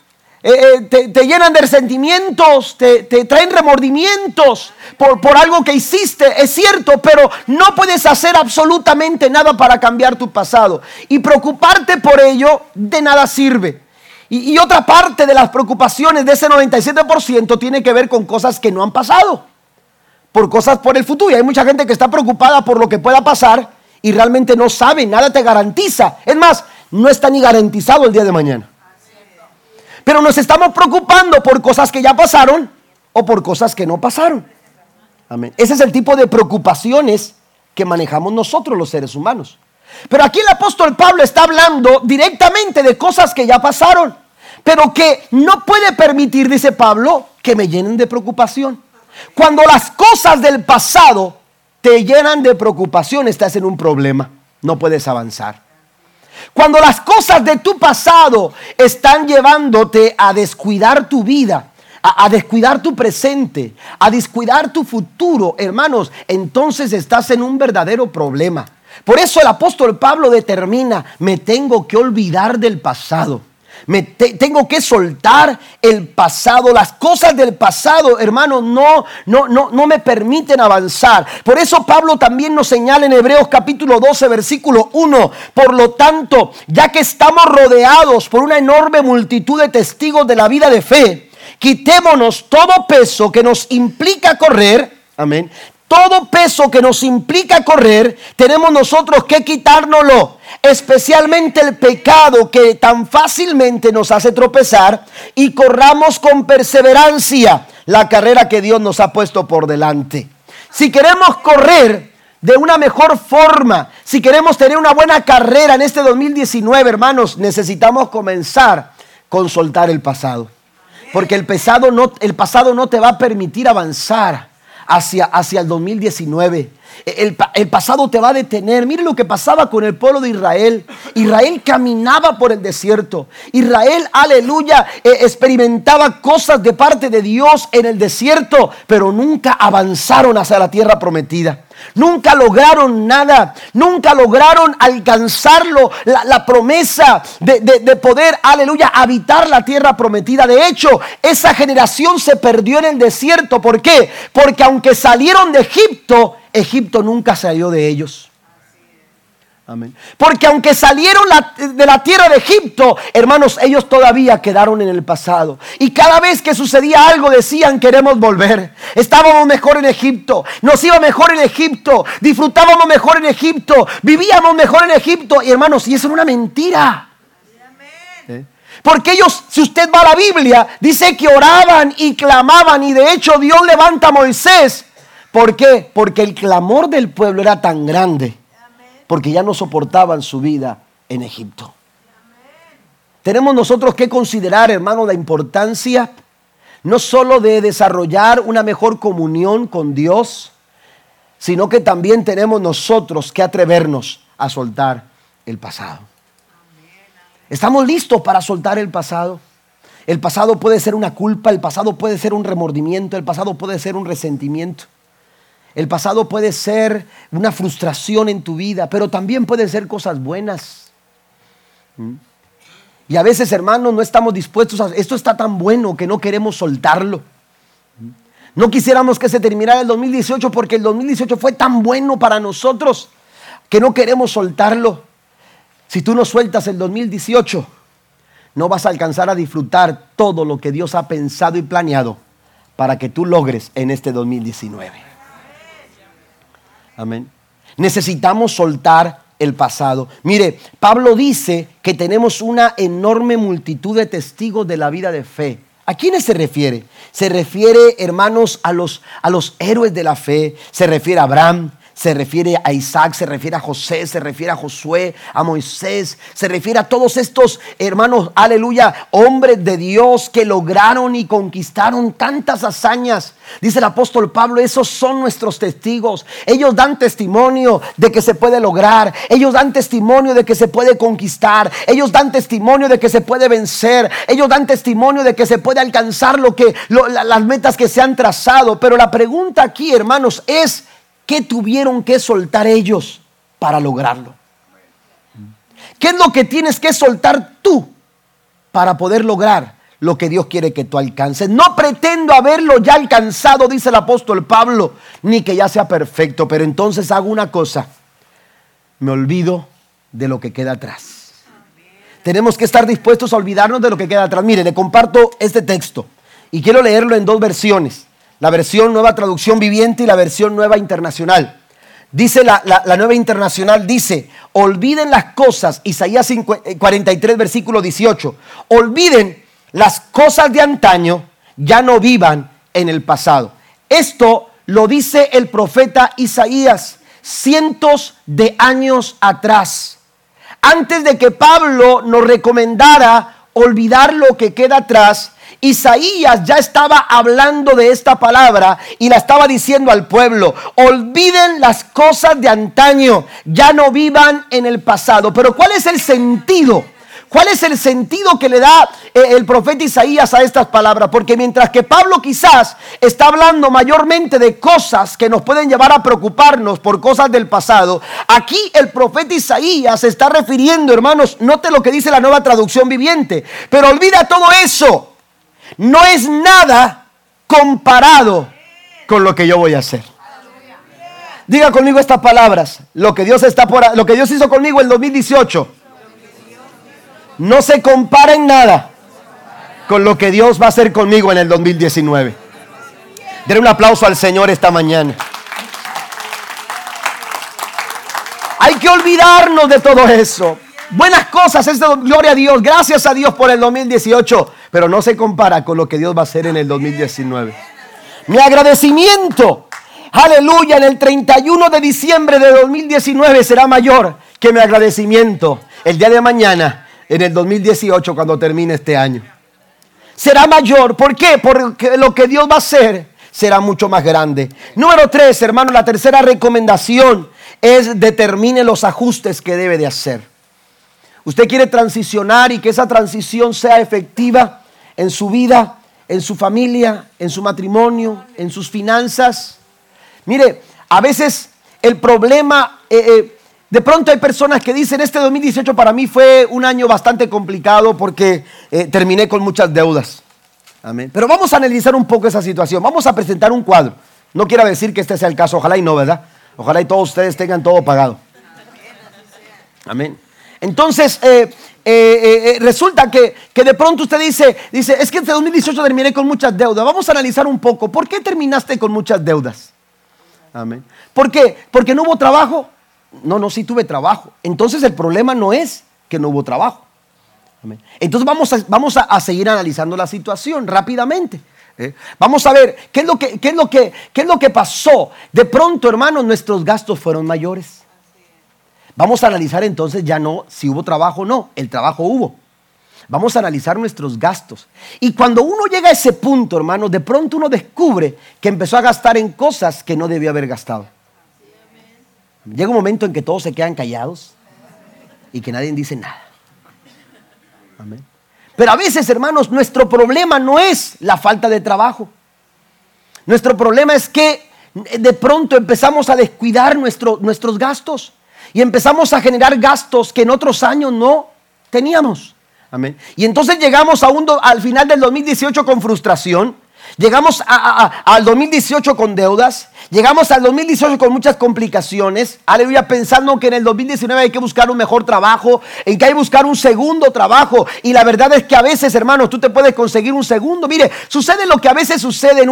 eh, eh, te, llenan de resentimientos, te, traen remordimientos por, por algo que hiciste. Es cierto, pero no puedes hacer absolutamente nada para cambiar tu pasado. Y preocuparte por ello de nada sirve. Y, y, otra parte de las preocupaciones de ese 97% tiene que ver con cosas que no han pasado, por cosas por el futuro. Y hay mucha gente que está preocupada por lo que pueda pasar y realmente no sabe, nada te garantiza. Es más, no está ni garantizado el día de mañana. Pero nos estamos preocupando por cosas que ya pasaron o por cosas que no pasaron. Amén. Ese es el tipo de preocupaciones que manejamos nosotros los seres humanos. Pero aquí el apóstol Pablo está hablando directamente de cosas que ya pasaron, pero que no puede permitir, dice Pablo, que me llenen de preocupación. Cuando las cosas del pasado te llenan de preocupación, estás en un problema, no puedes avanzar. Cuando las cosas de tu pasado están llevándote a descuidar tu vida, a, descuidar tu presente, a descuidar tu futuro, hermanos, entonces estás en un verdadero problema. Por eso el apóstol Pablo determina, me tengo que olvidar del pasado. Tengo que soltar el pasado. Las cosas del pasado, hermanos, no, no, no, no me permiten avanzar. Por eso Pablo también nos señala en Hebreos capítulo 12, versículo 1. Por lo tanto, ya que estamos rodeados por una enorme multitud de testigos de la vida de fe, quitémonos todo peso que nos implica correr. Amén todo peso que nos implica correr, tenemos nosotros que quitárnoslo. Especialmente el pecado que tan fácilmente nos hace tropezar y corramos con perseverancia la carrera que Dios nos ha puesto por delante. Si queremos correr de una mejor forma, si queremos tener una buena carrera en este 2019, hermanos, necesitamos comenzar con soltar el pasado. Porque el pasado no, el pasado no te va a permitir avanzar hacia, hacia el 2019. El, pasado te va a detener. Mire lo que pasaba con el pueblo de Israel. Israel caminaba por el desierto. Israel, aleluya, eh, experimentaba cosas de parte de Dios en el desierto, pero nunca avanzaron hacia la tierra prometida. Nunca lograron nada, nunca lograron alcanzarlo, la, promesa de, poder, aleluya, habitar la tierra prometida. De hecho, esa generación se perdió en el desierto. ¿Por qué? Porque aunque salieron de Egipto, Egipto nunca salió de ellos. Porque aunque salieron de la tierra de Egipto, hermanos, ellos todavía quedaron en el pasado. Y cada vez que sucedía algo decían, queremos volver. Estábamos mejor en Egipto, nos iba mejor en Egipto, disfrutábamos mejor en Egipto, vivíamos mejor en Egipto. Y hermanos, y eso era una mentira. ¿Eh? Porque ellos, si usted va a la Biblia, dice que oraban y clamaban y de hecho Dios levanta a Moisés. ¿Por qué? Porque el clamor del pueblo era tan grande porque ya no soportaban su vida en Egipto. Tenemos nosotros que considerar, hermano, la importancia no solo de desarrollar una mejor comunión con Dios, sino que también tenemos nosotros que atrevernos a soltar el pasado. ¿Estamos listos para soltar el pasado? El pasado puede ser una culpa, el pasado puede ser un remordimiento, el pasado puede ser un resentimiento. El pasado puede ser una frustración en tu vida, pero también puede ser cosas buenas. ¿Mm? Y a veces, hermanos, no estamos dispuestos a... Esto está tan bueno que no queremos soltarlo. No quisiéramos que se terminara el 2018 porque el 2018 fue tan bueno para nosotros que no queremos soltarlo. Si tú no sueltas el 2018, no vas a alcanzar a disfrutar todo lo que Dios ha pensado y planeado para que tú logres en este 2019. Amén. Necesitamos soltar el pasado. Mire, Pablo dice que tenemos una enorme multitud de testigos de la vida de fe. ¿A quiénes se refiere? Se refiere, hermanos, a los, a los héroes de la fe. Se refiere a Abraham, se refiere a Isaac, se refiere a José, se refiere a Josué, a Moisés, se refiere a todos estos hermanos, aleluya, hombres de Dios que lograron y conquistaron tantas hazañas. Dice el apóstol Pablo, esos son nuestros testigos. Ellos dan testimonio de que se puede lograr. Ellos dan testimonio de que se puede conquistar. Ellos dan testimonio de que se puede vencer. Ellos dan testimonio de que se puede alcanzar lo que las metas que se han trazado. Pero la pregunta aquí, hermanos, es ¿Qué tuvieron que soltar ellos para lograrlo? ¿Qué es lo que tienes que soltar tú para poder lograr lo que Dios quiere que tú alcances? No pretendo haberlo ya alcanzado, dice el apóstol Pablo, ni que ya sea perfecto, pero entonces hago una cosa, me olvido de lo que queda atrás. Tenemos que estar dispuestos a olvidarnos de lo que queda atrás. Mire, le comparto este texto y quiero leerlo en dos versiones la versión nueva traducción viviente y la versión nueva internacional. Dice la, nueva internacional, dice, olviden las cosas, Isaías 43, eh, versículo 18, olviden las cosas de antaño, ya no vivan en el pasado. Esto lo dice el profeta Isaías cientos de años atrás. Antes de que Pablo nos recomendara olvidar lo que queda atrás, Isaías ya estaba hablando de esta palabra y la estaba diciendo al pueblo, olviden las cosas de antaño, ya no vivan en el pasado. Pero ¿cuál es el sentido? ¿Cuál es el sentido que le da eh, el profeta Isaías a estas palabras? Porque mientras que Pablo quizás está hablando mayormente de cosas que nos pueden llevar a preocuparnos por cosas del pasado, aquí el profeta Isaías se está refiriendo, hermanos, note lo que dice la nueva traducción viviente, pero olvida todo eso no es nada comparado con lo que yo voy a hacer. Diga conmigo estas palabras. Lo que Dios está por lo que Dios hizo conmigo en 2018 no se compara en nada con lo que Dios va a hacer conmigo en el 2019. Denle un aplauso al Señor esta mañana. Hay que olvidarnos de todo eso. Buenas cosas, es gloria a Dios. Gracias a Dios por el 2018 pero no se compara con lo que Dios va a hacer en el 2019. Mi agradecimiento, aleluya, en el 31 de diciembre de 2019 será mayor que mi agradecimiento el día de mañana en el 2018 cuando termine este año. Será mayor, ¿por qué? Porque lo que Dios va a hacer será mucho más grande. Número tres, hermano, la tercera recomendación es determine los ajustes que debe de hacer. Usted quiere transicionar y que esa transición sea efectiva en su vida, en su familia, en su matrimonio, en sus finanzas. Mire, a veces el problema, eh, eh, de pronto hay personas que dicen, este 2018 para mí fue un año bastante complicado porque eh, terminé con muchas deudas. Amén. Pero vamos a analizar un poco esa situación. Vamos a presentar un cuadro. No quiero decir que este sea el caso, ojalá y no, ¿verdad? Ojalá y todos ustedes tengan todo pagado. Amén. Entonces, eh, eh, eh, resulta que, de pronto usted dice, dice, es que este 2018 terminé con muchas deudas. Vamos a analizar un poco, ¿por qué terminaste con muchas deudas? Amén. ¿Por qué? ¿Porque no hubo trabajo? No, no, sí tuve trabajo. Entonces el problema no es que no hubo trabajo. Amén. Entonces vamos a, vamos a, seguir analizando la situación rápidamente. Vamos a ver qué es, lo que, qué, es lo que, qué es lo que pasó. De pronto, hermanos, nuestros gastos fueron mayores. Vamos a analizar entonces ya no si hubo trabajo o no, el trabajo hubo. Vamos a analizar nuestros gastos. Y cuando uno llega a ese punto, hermano, de pronto uno descubre que empezó a gastar en cosas que no debió haber gastado. Llega un momento en que todos se quedan callados y que nadie dice nada. Pero a veces, hermanos, nuestro problema no es la falta de trabajo. Nuestro problema es que de pronto empezamos a descuidar nuestros gastos y empezamos a generar gastos que en otros años no teníamos. Amén. Y entonces llegamos a un al final del 2018 con frustración, llegamos al 2018 con deudas, llegamos al 2018 con muchas complicaciones, aleluya, pensando que en el 2019 hay que buscar un mejor trabajo, en que hay que buscar un segundo trabajo. Y la verdad es que a veces, hermanos, tú te puedes conseguir un segundo. Mire, sucede lo que a veces sucede en,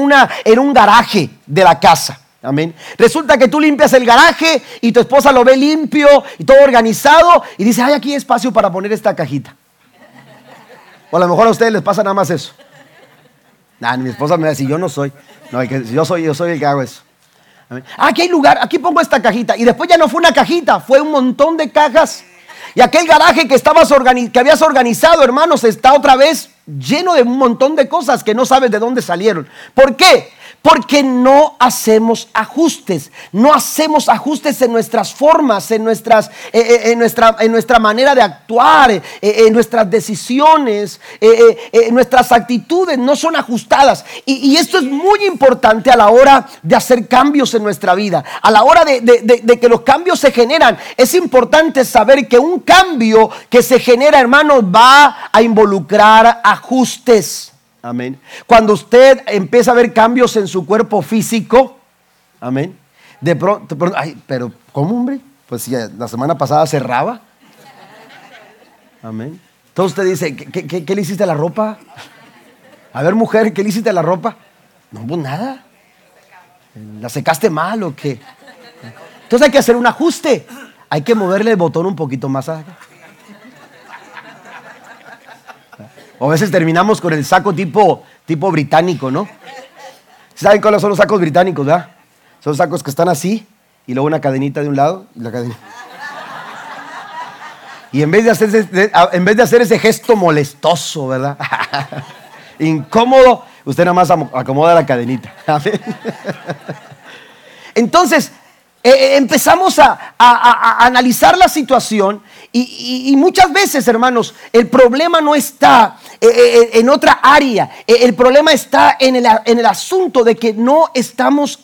un garaje de la casa. Amén. Resulta que tú limpias el garaje y tu esposa lo ve limpio y todo organizado y dice, hay aquí espacio para poner esta cajita. O a lo mejor a ustedes les pasa nada más eso. mi esposa me va a decir, yo no soy. No, yo soy, yo soy el que hago eso. Aquí hay lugar, aquí pongo esta cajita. Y después ya no fue una cajita, fue un montón de cajas. Y aquel garaje que, estabas que habías organizado, hermanos, está otra vez lleno de un montón de cosas que no sabes de dónde salieron. ¿Por qué? Porque no hacemos ajustes, no hacemos ajustes en nuestras formas, en, nuestras, eh, eh, en, nuestra, en nuestra, manera de actuar, eh, en nuestras decisiones, en nuestras actitudes no son ajustadas. Y, esto es muy importante a la hora de hacer cambios en nuestra vida, a la hora de, de que los cambios se generan. Es importante saber que un cambio que se genera, hermanos, va a involucrar ajustes. Amén. Cuando usted empieza a ver cambios en su cuerpo físico, amén. De pronto, ay, pero ¿cómo, hombre? Pues si la semana pasada cerraba. Amén. Entonces usted dice, ¿qué, le hiciste a la ropa? A ver, mujer, ¿qué le hiciste a la ropa? No hubo nada. ¿La secaste mal o qué? Entonces hay que hacer un ajuste. Hay que moverle el botón un poquito más acá. O a veces terminamos con el saco tipo, tipo británico, ¿no? ¿Saben cuáles son los sacos británicos, verdad? Son sacos que están así y luego una cadenita de un lado y la cadena. Y en vez de hacer en vez de hacer ese gesto molestoso, ¿verdad? Incómodo, usted nada más acomoda la cadenita. Entonces, eh, eh, empezamos a, analizar la situación y, muchas veces, hermanos, el problema no está eh, en otra área, el problema está en el, en el, asunto de que no estamos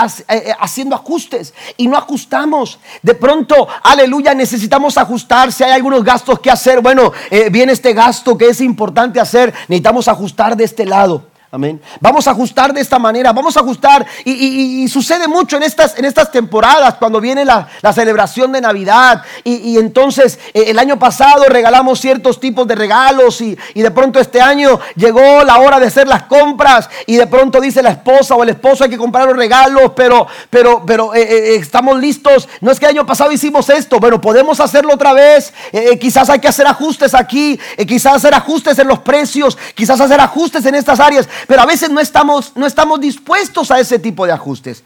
haciendo ajustes y no ajustamos. De pronto, aleluya, necesitamos ajustar, si hay algunos gastos que hacer, bueno, viene este gasto que es importante hacer, necesitamos ajustar de este lado. Amén. Vamos a ajustar de esta manera, vamos a ajustar. Y, sucede mucho en estas, en estas temporadas, cuando viene la, celebración de Navidad. Y, entonces eh, el año pasado regalamos ciertos tipos de regalos y, de pronto este año llegó la hora de hacer las compras y de pronto dice la esposa o el esposo hay que comprar los regalos, pero, pero, pero eh, eh, estamos listos. No es que el año pasado hicimos esto, bueno, podemos hacerlo otra vez. quizás hay que hacer ajustes aquí, quizás hacer ajustes en los precios, quizás hacer ajustes en estas áreas pero a veces no estamos, no estamos dispuestos a ese tipo de ajustes.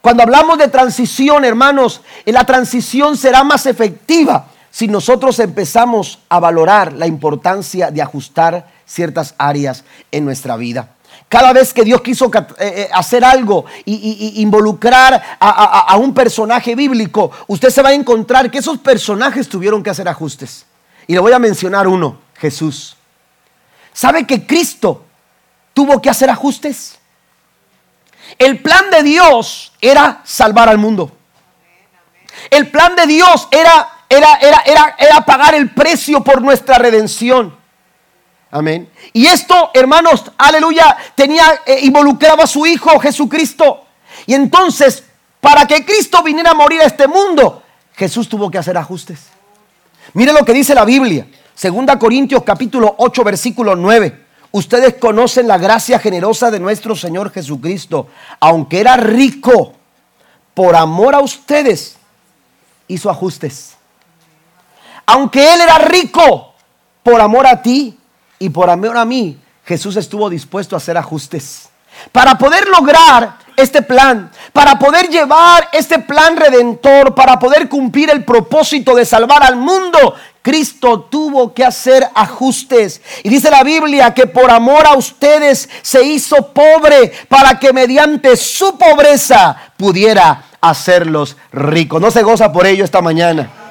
Cuando hablamos de transición, hermanos, la transición será más efectiva si nosotros empezamos a valorar la importancia de ajustar ciertas áreas en nuestra vida. Cada vez que Dios quiso eh, eh, hacer algo y, involucrar a, un personaje bíblico, usted se va a encontrar que esos personajes tuvieron que hacer ajustes. Y le voy a mencionar uno, Jesús. ¿Sabe que Cristo tuvo que hacer ajustes. El plan de Dios era salvar al mundo. El plan de Dios era, era, era, era, pagar el precio por nuestra redención. Amén. Y esto, hermanos, aleluya, tenía, eh, involucraba a su Hijo Jesucristo. Y entonces, para que Cristo viniera a morir a este mundo, Jesús tuvo que hacer ajustes. Mire lo que dice la Biblia. Segunda Corintios capítulo 8, versículo 9. Ustedes conocen la gracia generosa de nuestro Señor Jesucristo. Aunque era rico, por amor a ustedes, hizo ajustes. Aunque Él era rico, por amor a ti y por amor a mí, Jesús estuvo dispuesto a hacer ajustes. Para poder lograr este plan, para poder llevar este plan redentor, para poder cumplir el propósito de salvar al mundo, Cristo tuvo que hacer ajustes. Y dice la Biblia que por amor a ustedes se hizo pobre para que mediante su pobreza pudiera hacerlos ricos. ¿No se goza por ello esta mañana?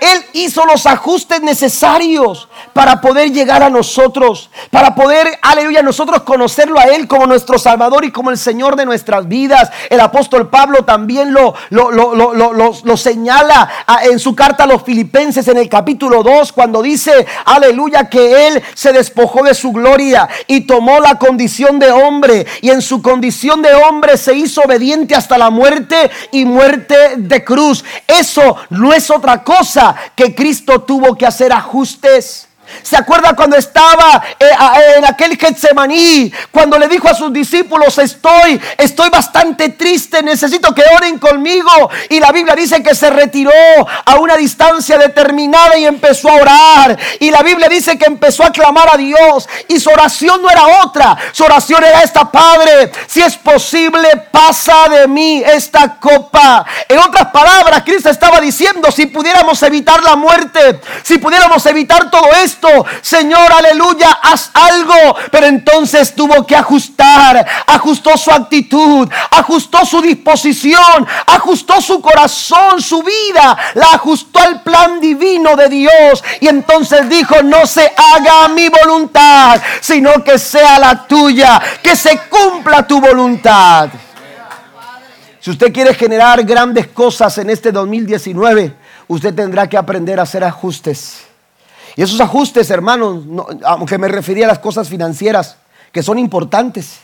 Él hizo los ajustes necesarios para poder llegar a nosotros, para poder, aleluya, nosotros conocerlo a Él como nuestro Salvador y como el Señor de nuestras vidas. El apóstol Pablo también lo, lo, lo, señala en su carta a los filipenses en el capítulo 2, cuando dice, aleluya, que Él se despojó de su gloria y tomó la condición de hombre y en su condición de hombre se hizo obediente hasta la muerte y muerte de cruz. Eso no es otra cosa que Cristo tuvo que hacer ajustes. ¿Se acuerda cuando estaba eh, en aquel Getsemaní? Cuando le dijo a sus discípulos, estoy, estoy bastante triste, necesito que oren conmigo. Y la Biblia dice que se retiró a una distancia determinada y empezó a orar. Y la Biblia dice que empezó a clamar a Dios. Y su oración no era otra. Su oración era esta, Padre, si es posible, pasa de mí esta copa. En otras palabras, Cristo estaba diciendo, si pudiéramos evitar la muerte, si pudiéramos evitar todo esto, Señor, aleluya, haz algo. Pero entonces tuvo que ajustar, ajustó su actitud, ajustó su disposición, ajustó su corazón, su vida, la ajustó al plan divino de Dios. Y entonces dijo, no se haga mi voluntad, sino que sea la tuya, que se cumpla tu voluntad. Si usted quiere generar grandes cosas en este 2019, usted tendrá que aprender a hacer ajustes. Y esos ajustes, hermanos, aunque me refería a las cosas financieras, que son importantes.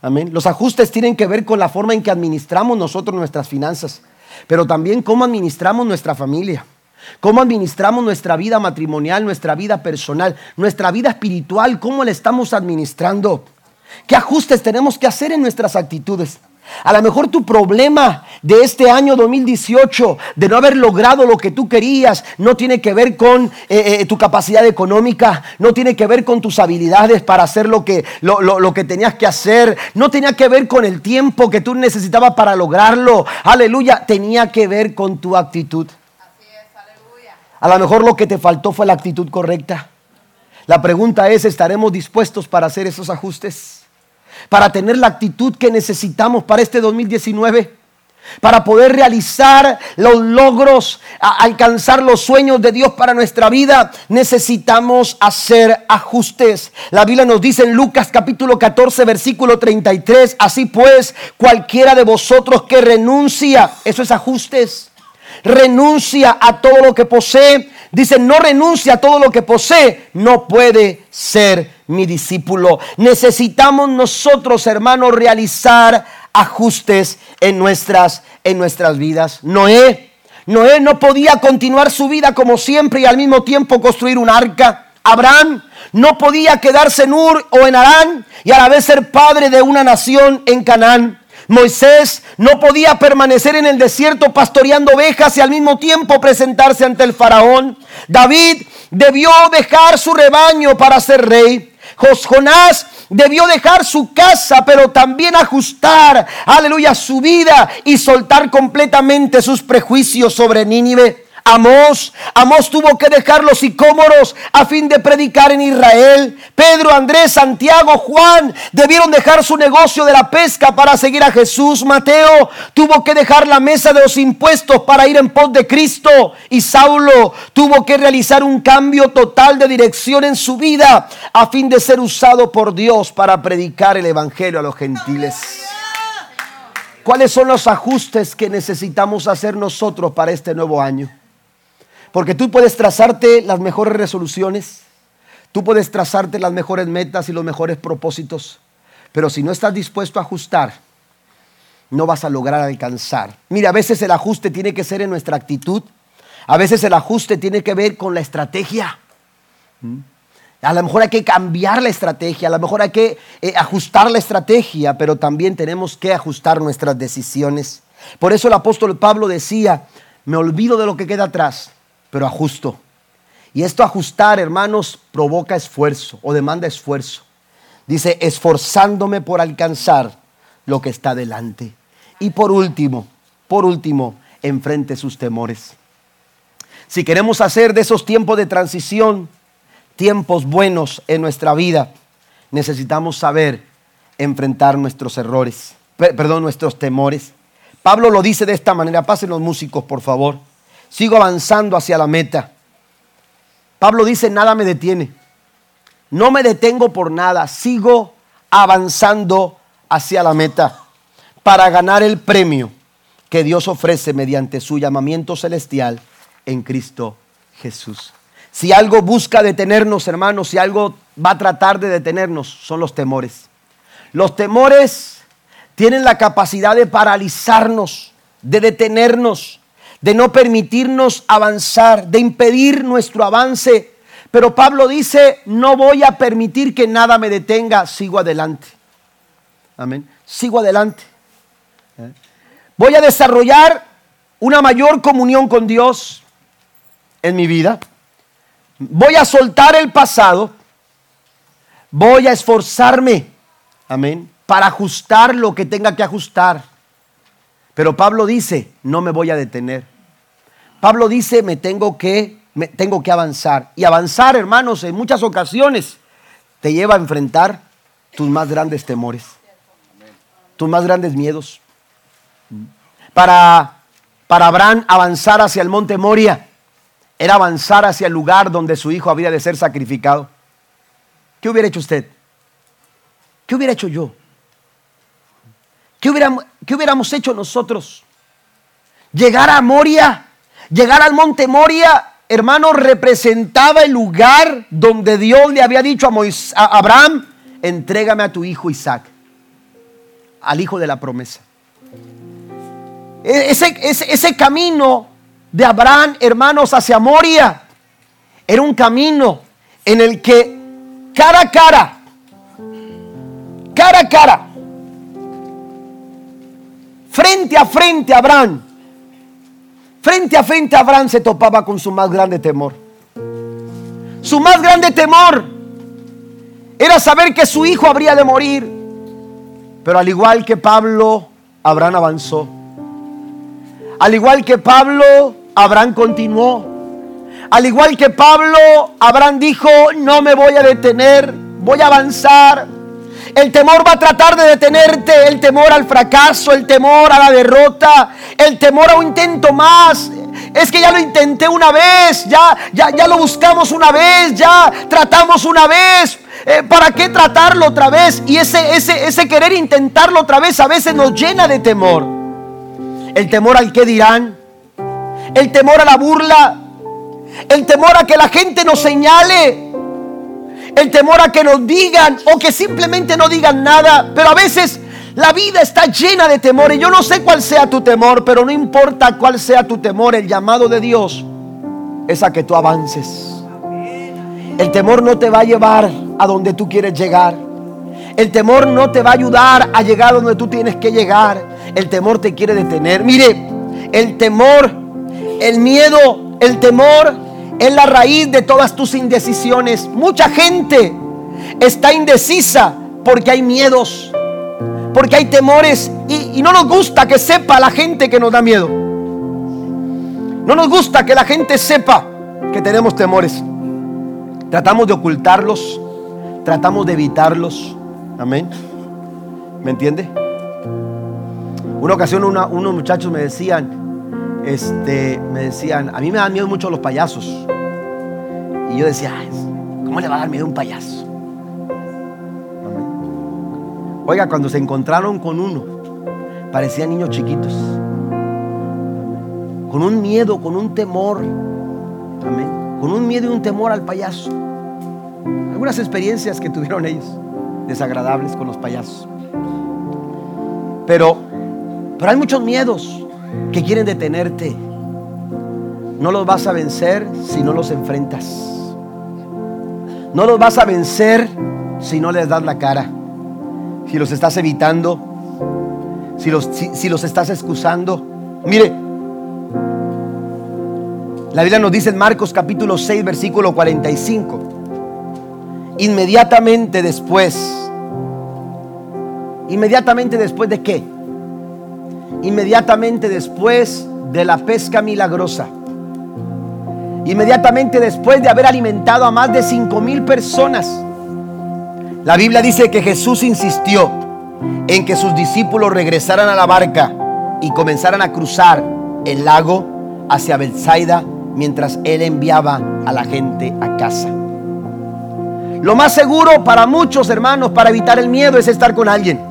Amén. Los ajustes tienen que ver con la forma en que administramos nosotros nuestras finanzas, pero también cómo administramos nuestra familia, cómo administramos nuestra vida matrimonial, nuestra vida personal, nuestra vida espiritual, cómo la estamos administrando. ¿Qué ajustes tenemos que hacer en nuestras actitudes? A lo mejor tu problema de este año 2018, de no haber logrado lo que tú querías, no tiene que ver con eh, eh, tu capacidad económica, no tiene que ver con tus habilidades para hacer lo que, lo, que tenías que hacer, no tenía que ver con el tiempo que tú necesitabas para lograrlo. Aleluya, tenía que ver con tu actitud. A lo mejor lo que te faltó fue la actitud correcta. La pregunta es, ¿estaremos dispuestos para hacer esos ajustes? Para tener la actitud que necesitamos para este 2019 para poder realizar los logros, alcanzar los sueños de Dios para nuestra vida, necesitamos hacer ajustes. La Biblia nos dice en Lucas capítulo 14, versículo 33, así pues, cualquiera de vosotros que renuncia, eso es ajustes, renuncia a todo lo que posee, dice, no renuncia a todo lo que posee, no puede ser mi discípulo. Necesitamos nosotros, hermanos, realizar ajustes en nuestras, en nuestras vidas. Noé, Noé no podía continuar su vida como siempre y al mismo tiempo construir un arca. Abraham no podía quedarse en Ur o en Arán y a la vez ser padre de una nación en Canaán. Moisés no podía permanecer en el desierto pastoreando ovejas y al mismo tiempo presentarse ante el faraón. David debió dejar su rebaño para ser rey. Jonás debió dejar su casa, pero también ajustar, aleluya, su vida y soltar completamente sus prejuicios sobre Nínive. Amós, Amós tuvo que dejar los sicómoros a fin de predicar en Israel. Pedro, Andrés, Santiago, Juan debieron dejar su negocio de la pesca para seguir a Jesús. Mateo tuvo que dejar la mesa de los impuestos para ir en pos de Cristo. Y Saulo tuvo que realizar un cambio total de dirección en su vida a fin de ser usado por Dios para predicar el Evangelio a los gentiles. ¿Cuáles son los ajustes que necesitamos hacer nosotros para este nuevo año? Porque tú puedes trazarte las mejores resoluciones, tú puedes trazarte las mejores metas y los mejores propósitos, pero si no estás dispuesto a ajustar, no vas a lograr alcanzar. Mira, a veces el ajuste tiene que ser en nuestra actitud, a veces el ajuste tiene que ver con la estrategia. ¿Mm? A lo mejor hay que cambiar la estrategia, a lo mejor hay que eh, ajustar la estrategia, pero también tenemos que ajustar nuestras decisiones. Por eso el apóstol Pablo decía, me olvido de lo que queda atrás pero ajusto. Y esto ajustar, hermanos, provoca esfuerzo o demanda esfuerzo. Dice, esforzándome por alcanzar lo que está delante. Y por último, por último, enfrente sus temores. Si queremos hacer de esos tiempos de transición tiempos buenos en nuestra vida, necesitamos saber enfrentar nuestros errores, perdón, nuestros temores. Pablo lo dice de esta manera, pasen los músicos, por favor sigo avanzando hacia la meta. Pablo dice, nada me detiene. No me detengo por nada, sigo avanzando hacia la meta para ganar el premio que Dios ofrece mediante su llamamiento celestial en Cristo Jesús. Si algo busca detenernos, hermanos, si algo va a tratar de detenernos, son los temores. Los temores tienen la capacidad de paralizarnos, de detenernos, de no permitirnos avanzar, de impedir nuestro avance. Pero Pablo dice, no voy a permitir que nada me detenga, sigo adelante. Amén. Sigo adelante. ¿Eh? Voy a desarrollar una mayor comunión con Dios en mi vida. Voy a soltar el pasado. Voy a esforzarme. Amén. Para ajustar lo que tenga que ajustar. Pero Pablo dice, no me voy a detener. Pablo dice, me tengo que, me tengo que avanzar. Y avanzar, hermanos, en muchas ocasiones te lleva a enfrentar tus más grandes temores, tus más grandes miedos. Para, para Abraham avanzar hacia el monte Moria era avanzar hacia el lugar donde su hijo había de ser sacrificado. ¿Qué hubiera hecho usted? ¿Qué hubiera hecho yo? ¿Qué hubiéramos, qué hubiéramos hecho nosotros? Llegar a Moria, llegar al monte Moria, hermano, representaba el lugar donde Dios le había dicho a, a Abraham, entrégame a tu hijo Isaac, al hijo de la promesa. E, ese, ese, ese camino de Abraham, hermanos, hacia Moria, era un camino en el que cara a cara, cara a cara, frente a frente Abraham, frente a frente Abraham se topaba con su más grande temor. Su más grande temor era saber que su hijo habría de morir. Pero al igual que Pablo, Abraham avanzó. Al igual que Pablo, Abraham continuó. Al igual que Pablo, Abraham dijo, no me voy a detener, voy a avanzar. El temor va a tratar de detenerte, el temor al fracaso, el temor a la derrota, el temor a un intento más. Es que ya lo intenté una vez, ya, ya, ya lo buscamos una vez, ya tratamos una vez. Eh, ¿Para qué tratarlo otra vez? Y ese, ese, ese querer intentarlo otra vez a veces nos llena de temor. El temor al que dirán, el temor a la burla, el temor a que la gente nos señale, el temor a que nos digan o que simplemente no digan nada. Pero a veces la vida está llena de temores. Yo no sé cuál sea tu temor, pero no importa cuál sea tu temor, el llamado de Dios es a que tú avances. El temor no te va a llevar a donde tú quieres llegar. El temor no te va a ayudar a llegar donde tú tienes que llegar. El temor te quiere detener. Mire, el temor el miedo, el temor es la raíz de todas tus indecisiones. Mucha gente está indecisa porque hay miedos, porque hay temores y, no nos gusta que sepa la gente que nos da miedo. No nos gusta que la gente sepa que tenemos temores. Tratamos de ocultarlos, tratamos de evitarlos. Amén. ¿Me entiende? Una ocasión unos muchachos me decían, este, me decían, a mí me dan miedo mucho los payasos. Y yo decía, ¿cómo le va a dar miedo a un payaso? Oiga, cuando se encontraron con uno, parecían niños chiquitos. Con un miedo, con un temor. Con un miedo y un temor al payaso. Algunas experiencias que tuvieron ellos, desagradables con los payasos. Pero, pero hay muchos miedos que quieren detenerte. No los vas a vencer si no los enfrentas. No los vas a vencer si no les das la cara. Si los estás evitando. Si los, si, los estás excusando. Mire, la Biblia nos dice en Marcos capítulo 6, versículo 45. Inmediatamente después. Inmediatamente después de qué? Inmediatamente después de la pesca milagrosa. Inmediatamente después de haber alimentado a más de cinco mil personas. La Biblia dice que Jesús insistió en que sus discípulos regresaran a la barca y comenzaran a cruzar el lago hacia Bethsaida mientras él enviaba a la gente a casa. Lo más seguro para muchos hermanos para evitar el miedo es estar con alguien.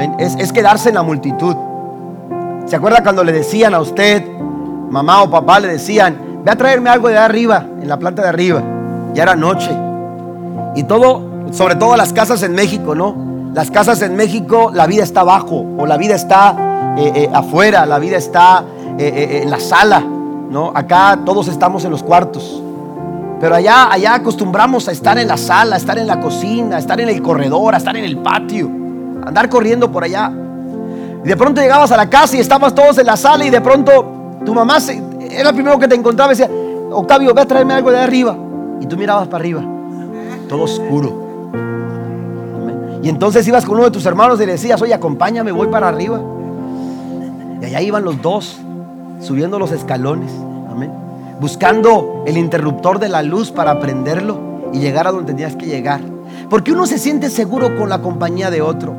Amén. Es, quedarse en la multitud. ¿Se acuerda cuando le decían a usted, mamá o papá, le decían, ve a traerme algo de arriba, en la planta de arriba? Ya era noche. Y todo, sobre todo las casas en México, ¿no? Las casas en México, la vida está abajo, o la vida está eh, eh, afuera, la vida está eh, en la sala, ¿no? Acá todos estamos en los cuartos. Pero allá, allá acostumbramos a estar en la sala, a estar en la cocina, a estar en el corredor, a estar en el patio, andar corriendo por allá. Y de pronto llegabas a la casa y estabas todos en la sala y de pronto tu mamá era el primero que te encontraba y decía, Octavio, ve a traerme algo de arriba. Y tú mirabas para arriba, todo oscuro. Y entonces ibas con uno de tus hermanos y le decías, oye, acompáñame, voy para arriba. Y allá iban los dos, subiendo los escalones. Amén buscando el interruptor de la luz para prenderlo y llegar a donde tenías que llegar. Porque uno se siente seguro con la compañía de otro.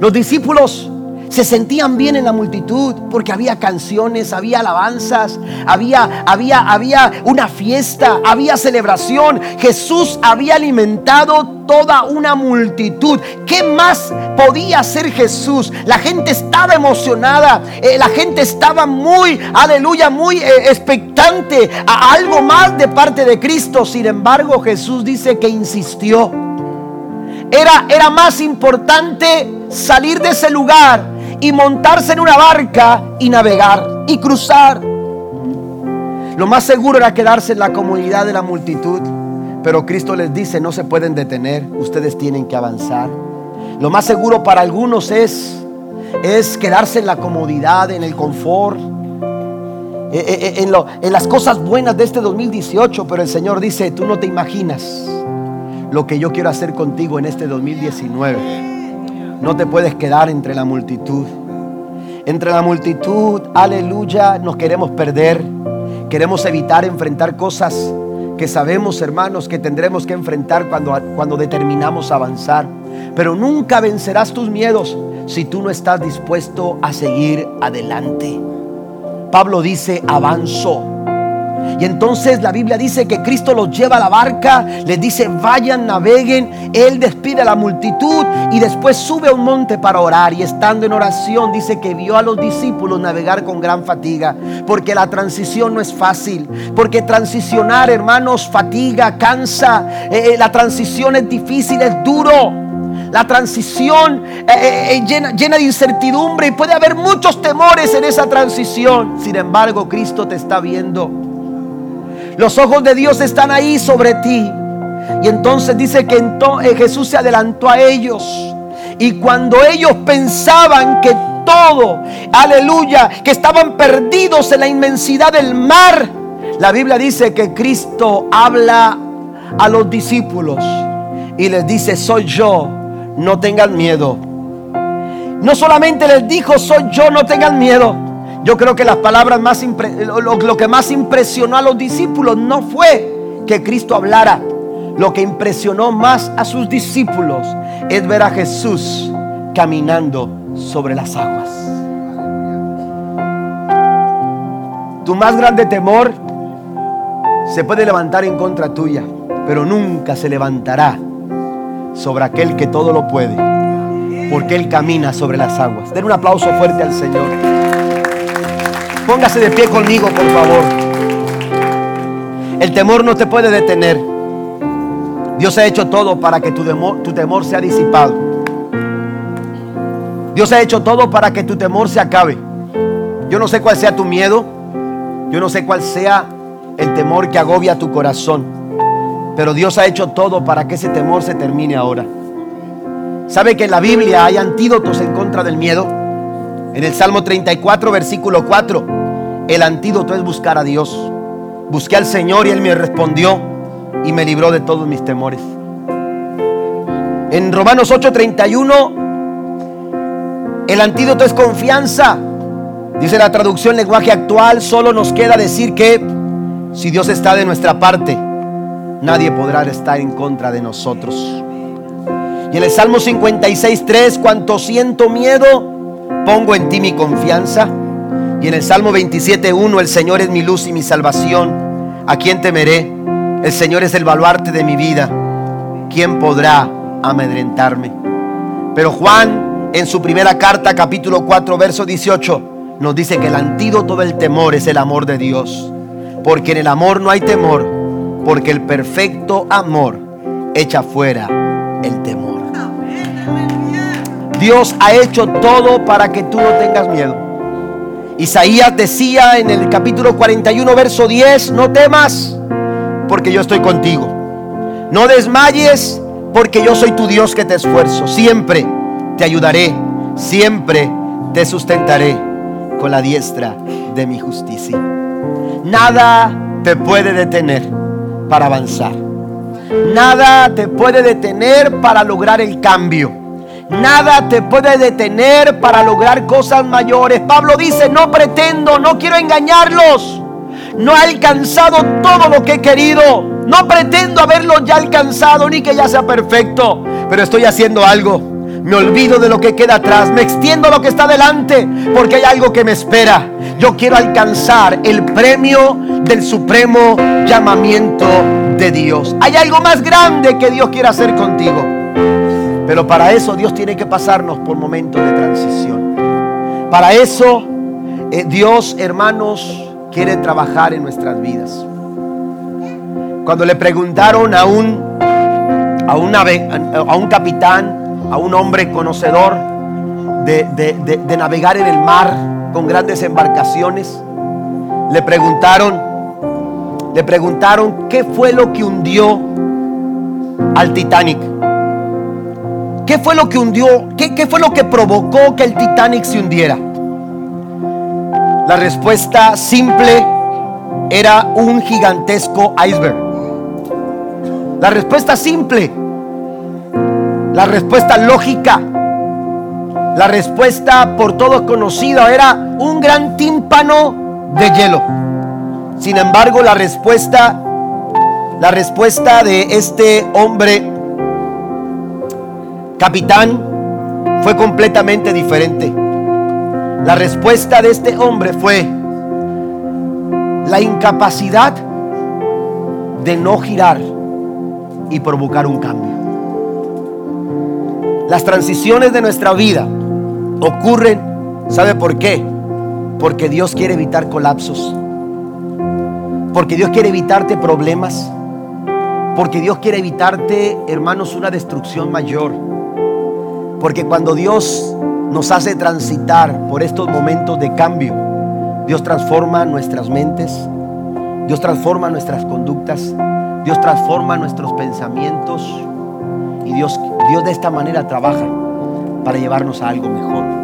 Los discípulos se sentían bien en la multitud porque había canciones, había alabanzas, había, había, había una fiesta, había celebración. Jesús había alimentado toda una multitud. ¿Qué más podía hacer Jesús? La gente estaba emocionada, eh, la gente estaba muy, aleluya, muy eh, expectante a algo más de parte de Cristo. Sin embargo, Jesús dice que insistió. Era, era más importante salir de ese lugar y montarse en una barca y navegar y cruzar. Lo más seguro era quedarse en la comunidad de la multitud, pero Cristo les dice, no se pueden detener, ustedes tienen que avanzar. Lo más seguro para algunos es es quedarse en la comodidad, en el confort, eh, eh, eh, en, en las cosas buenas de este 2018, pero el Señor dice, tú no te imaginas lo que yo quiero hacer contigo en este 2019. No te puedes quedar entre la multitud. Entre la multitud, aleluya, nos queremos perder. Queremos evitar enfrentar cosas que sabemos, hermanos, que tendremos que enfrentar cuando, cuando determinamos avanzar. Pero nunca vencerás tus miedos si tú no estás dispuesto a seguir adelante. Pablo dice, avanzo y entonces la Biblia dice que Cristo los lleva a la barca, les dice, vayan, naveguen. Él despide a la multitud y después sube a un monte para orar. Y estando en oración dice que vio a los discípulos navegar con gran fatiga. Porque la transición no es fácil. Porque transicionar, hermanos, fatiga, cansa. Eh, eh, la transición es difícil, es duro. La transición eh, llena, llena de incertidumbre y puede haber muchos temores en esa transición. Sin embargo, Cristo te está viendo. Los ojos de Dios están ahí sobre ti. Y entonces dice que eh, Jesús se adelantó a ellos. Y cuando ellos pensaban que todo, aleluya, que estaban perdidos en la inmensidad del mar, la Biblia dice que Cristo habla a los discípulos y les dice, soy yo, no tengan miedo. No solamente les dijo, soy yo, no tengan miedo. Yo creo que las palabras más lo, que más impresionó a los discípulos no fue que Cristo hablara. Lo que impresionó más a sus discípulos es ver a Jesús caminando sobre las aguas. Tu más grande temor se puede levantar en contra tuya, pero nunca se levantará sobre aquel que todo lo puede, porque Él camina sobre las aguas. Den un aplauso fuerte al Señor. Póngase de pie conmigo, por favor. El temor no te puede detener. Dios ha hecho todo para que tu temor, tu temor sea disipado. Dios ha hecho todo para que tu temor se acabe. Yo no sé cuál sea tu miedo. Yo no sé cuál sea el temor que agobia tu corazón. Pero Dios ha hecho todo para que ese temor se termine ahora. ¿Sabe que en la Biblia hay antídotos en contra del miedo? En el Salmo 34, versículo 4, el antídoto es buscar a Dios. Busqué al Señor y Él me respondió y me libró de todos mis temores. En Romanos 8:31, el antídoto es confianza. Dice la traducción lenguaje actual, solo nos queda decir que si Dios está de nuestra parte, nadie podrá estar en contra de nosotros. Y en el Salmo 56:3, cuanto siento miedo, pongo en ti mi confianza. Y en el Salmo 27.1, el Señor es mi luz y mi salvación. ¿A quién temeré? El Señor es el baluarte de mi vida. ¿Quién podrá amedrentarme? Pero Juan, en su primera carta, capítulo 4, verso 18, nos dice que el antídoto del temor es el amor de Dios. Porque en el amor no hay temor, porque el perfecto amor echa fuera el temor. Dios ha hecho todo para que tú no tengas miedo. Isaías decía en el capítulo 41, verso 10, no temas, porque yo estoy contigo. No desmayes, porque yo soy tu Dios que te esfuerzo. Siempre te ayudaré, siempre te sustentaré con la diestra de mi justicia. Nada te puede detener para avanzar. Nada te puede detener para lograr el cambio. Nada te puede detener para lograr cosas mayores. Pablo dice, no pretendo, no quiero engañarlos. No he alcanzado todo lo que he querido. No pretendo haberlo ya alcanzado ni que ya sea perfecto. Pero estoy haciendo algo. Me olvido de lo que queda atrás. Me extiendo lo que está delante. Porque hay algo que me espera. Yo quiero alcanzar el premio del supremo llamamiento de Dios. Hay algo más grande que Dios quiere hacer contigo. Pero para eso Dios tiene que pasarnos por momentos de transición. Para eso eh, Dios, hermanos, quiere trabajar en nuestras vidas. Cuando le preguntaron a un, a, un capitán, a un hombre conocedor de, de navegar en el mar con grandes embarcaciones, le preguntaron, le preguntaron qué fue lo que hundió al Titanic. ¿Qué fue lo que hundió? ¿Qué, fue lo que provocó que el Titanic se hundiera? La respuesta simple era un gigantesco iceberg. La respuesta simple, la respuesta lógica, la respuesta por todos conocida era un gran tímpano de hielo. Sin embargo, la respuesta, la respuesta de este hombre capitán fue completamente diferente. La respuesta de este hombre fue la incapacidad de no girar y provocar un cambio. Las transiciones de nuestra vida ocurren, ¿sabe por qué? Porque Dios quiere evitar colapsos. Porque Dios quiere evitarte problemas. Porque Dios quiere evitarte, hermanos, una destrucción mayor. Porque cuando Dios nos hace transitar por estos momentos de cambio, Dios transforma nuestras mentes, Dios transforma nuestras conductas, Dios transforma nuestros pensamientos y Dios, Dios de esta manera trabaja para llevarnos a algo mejor.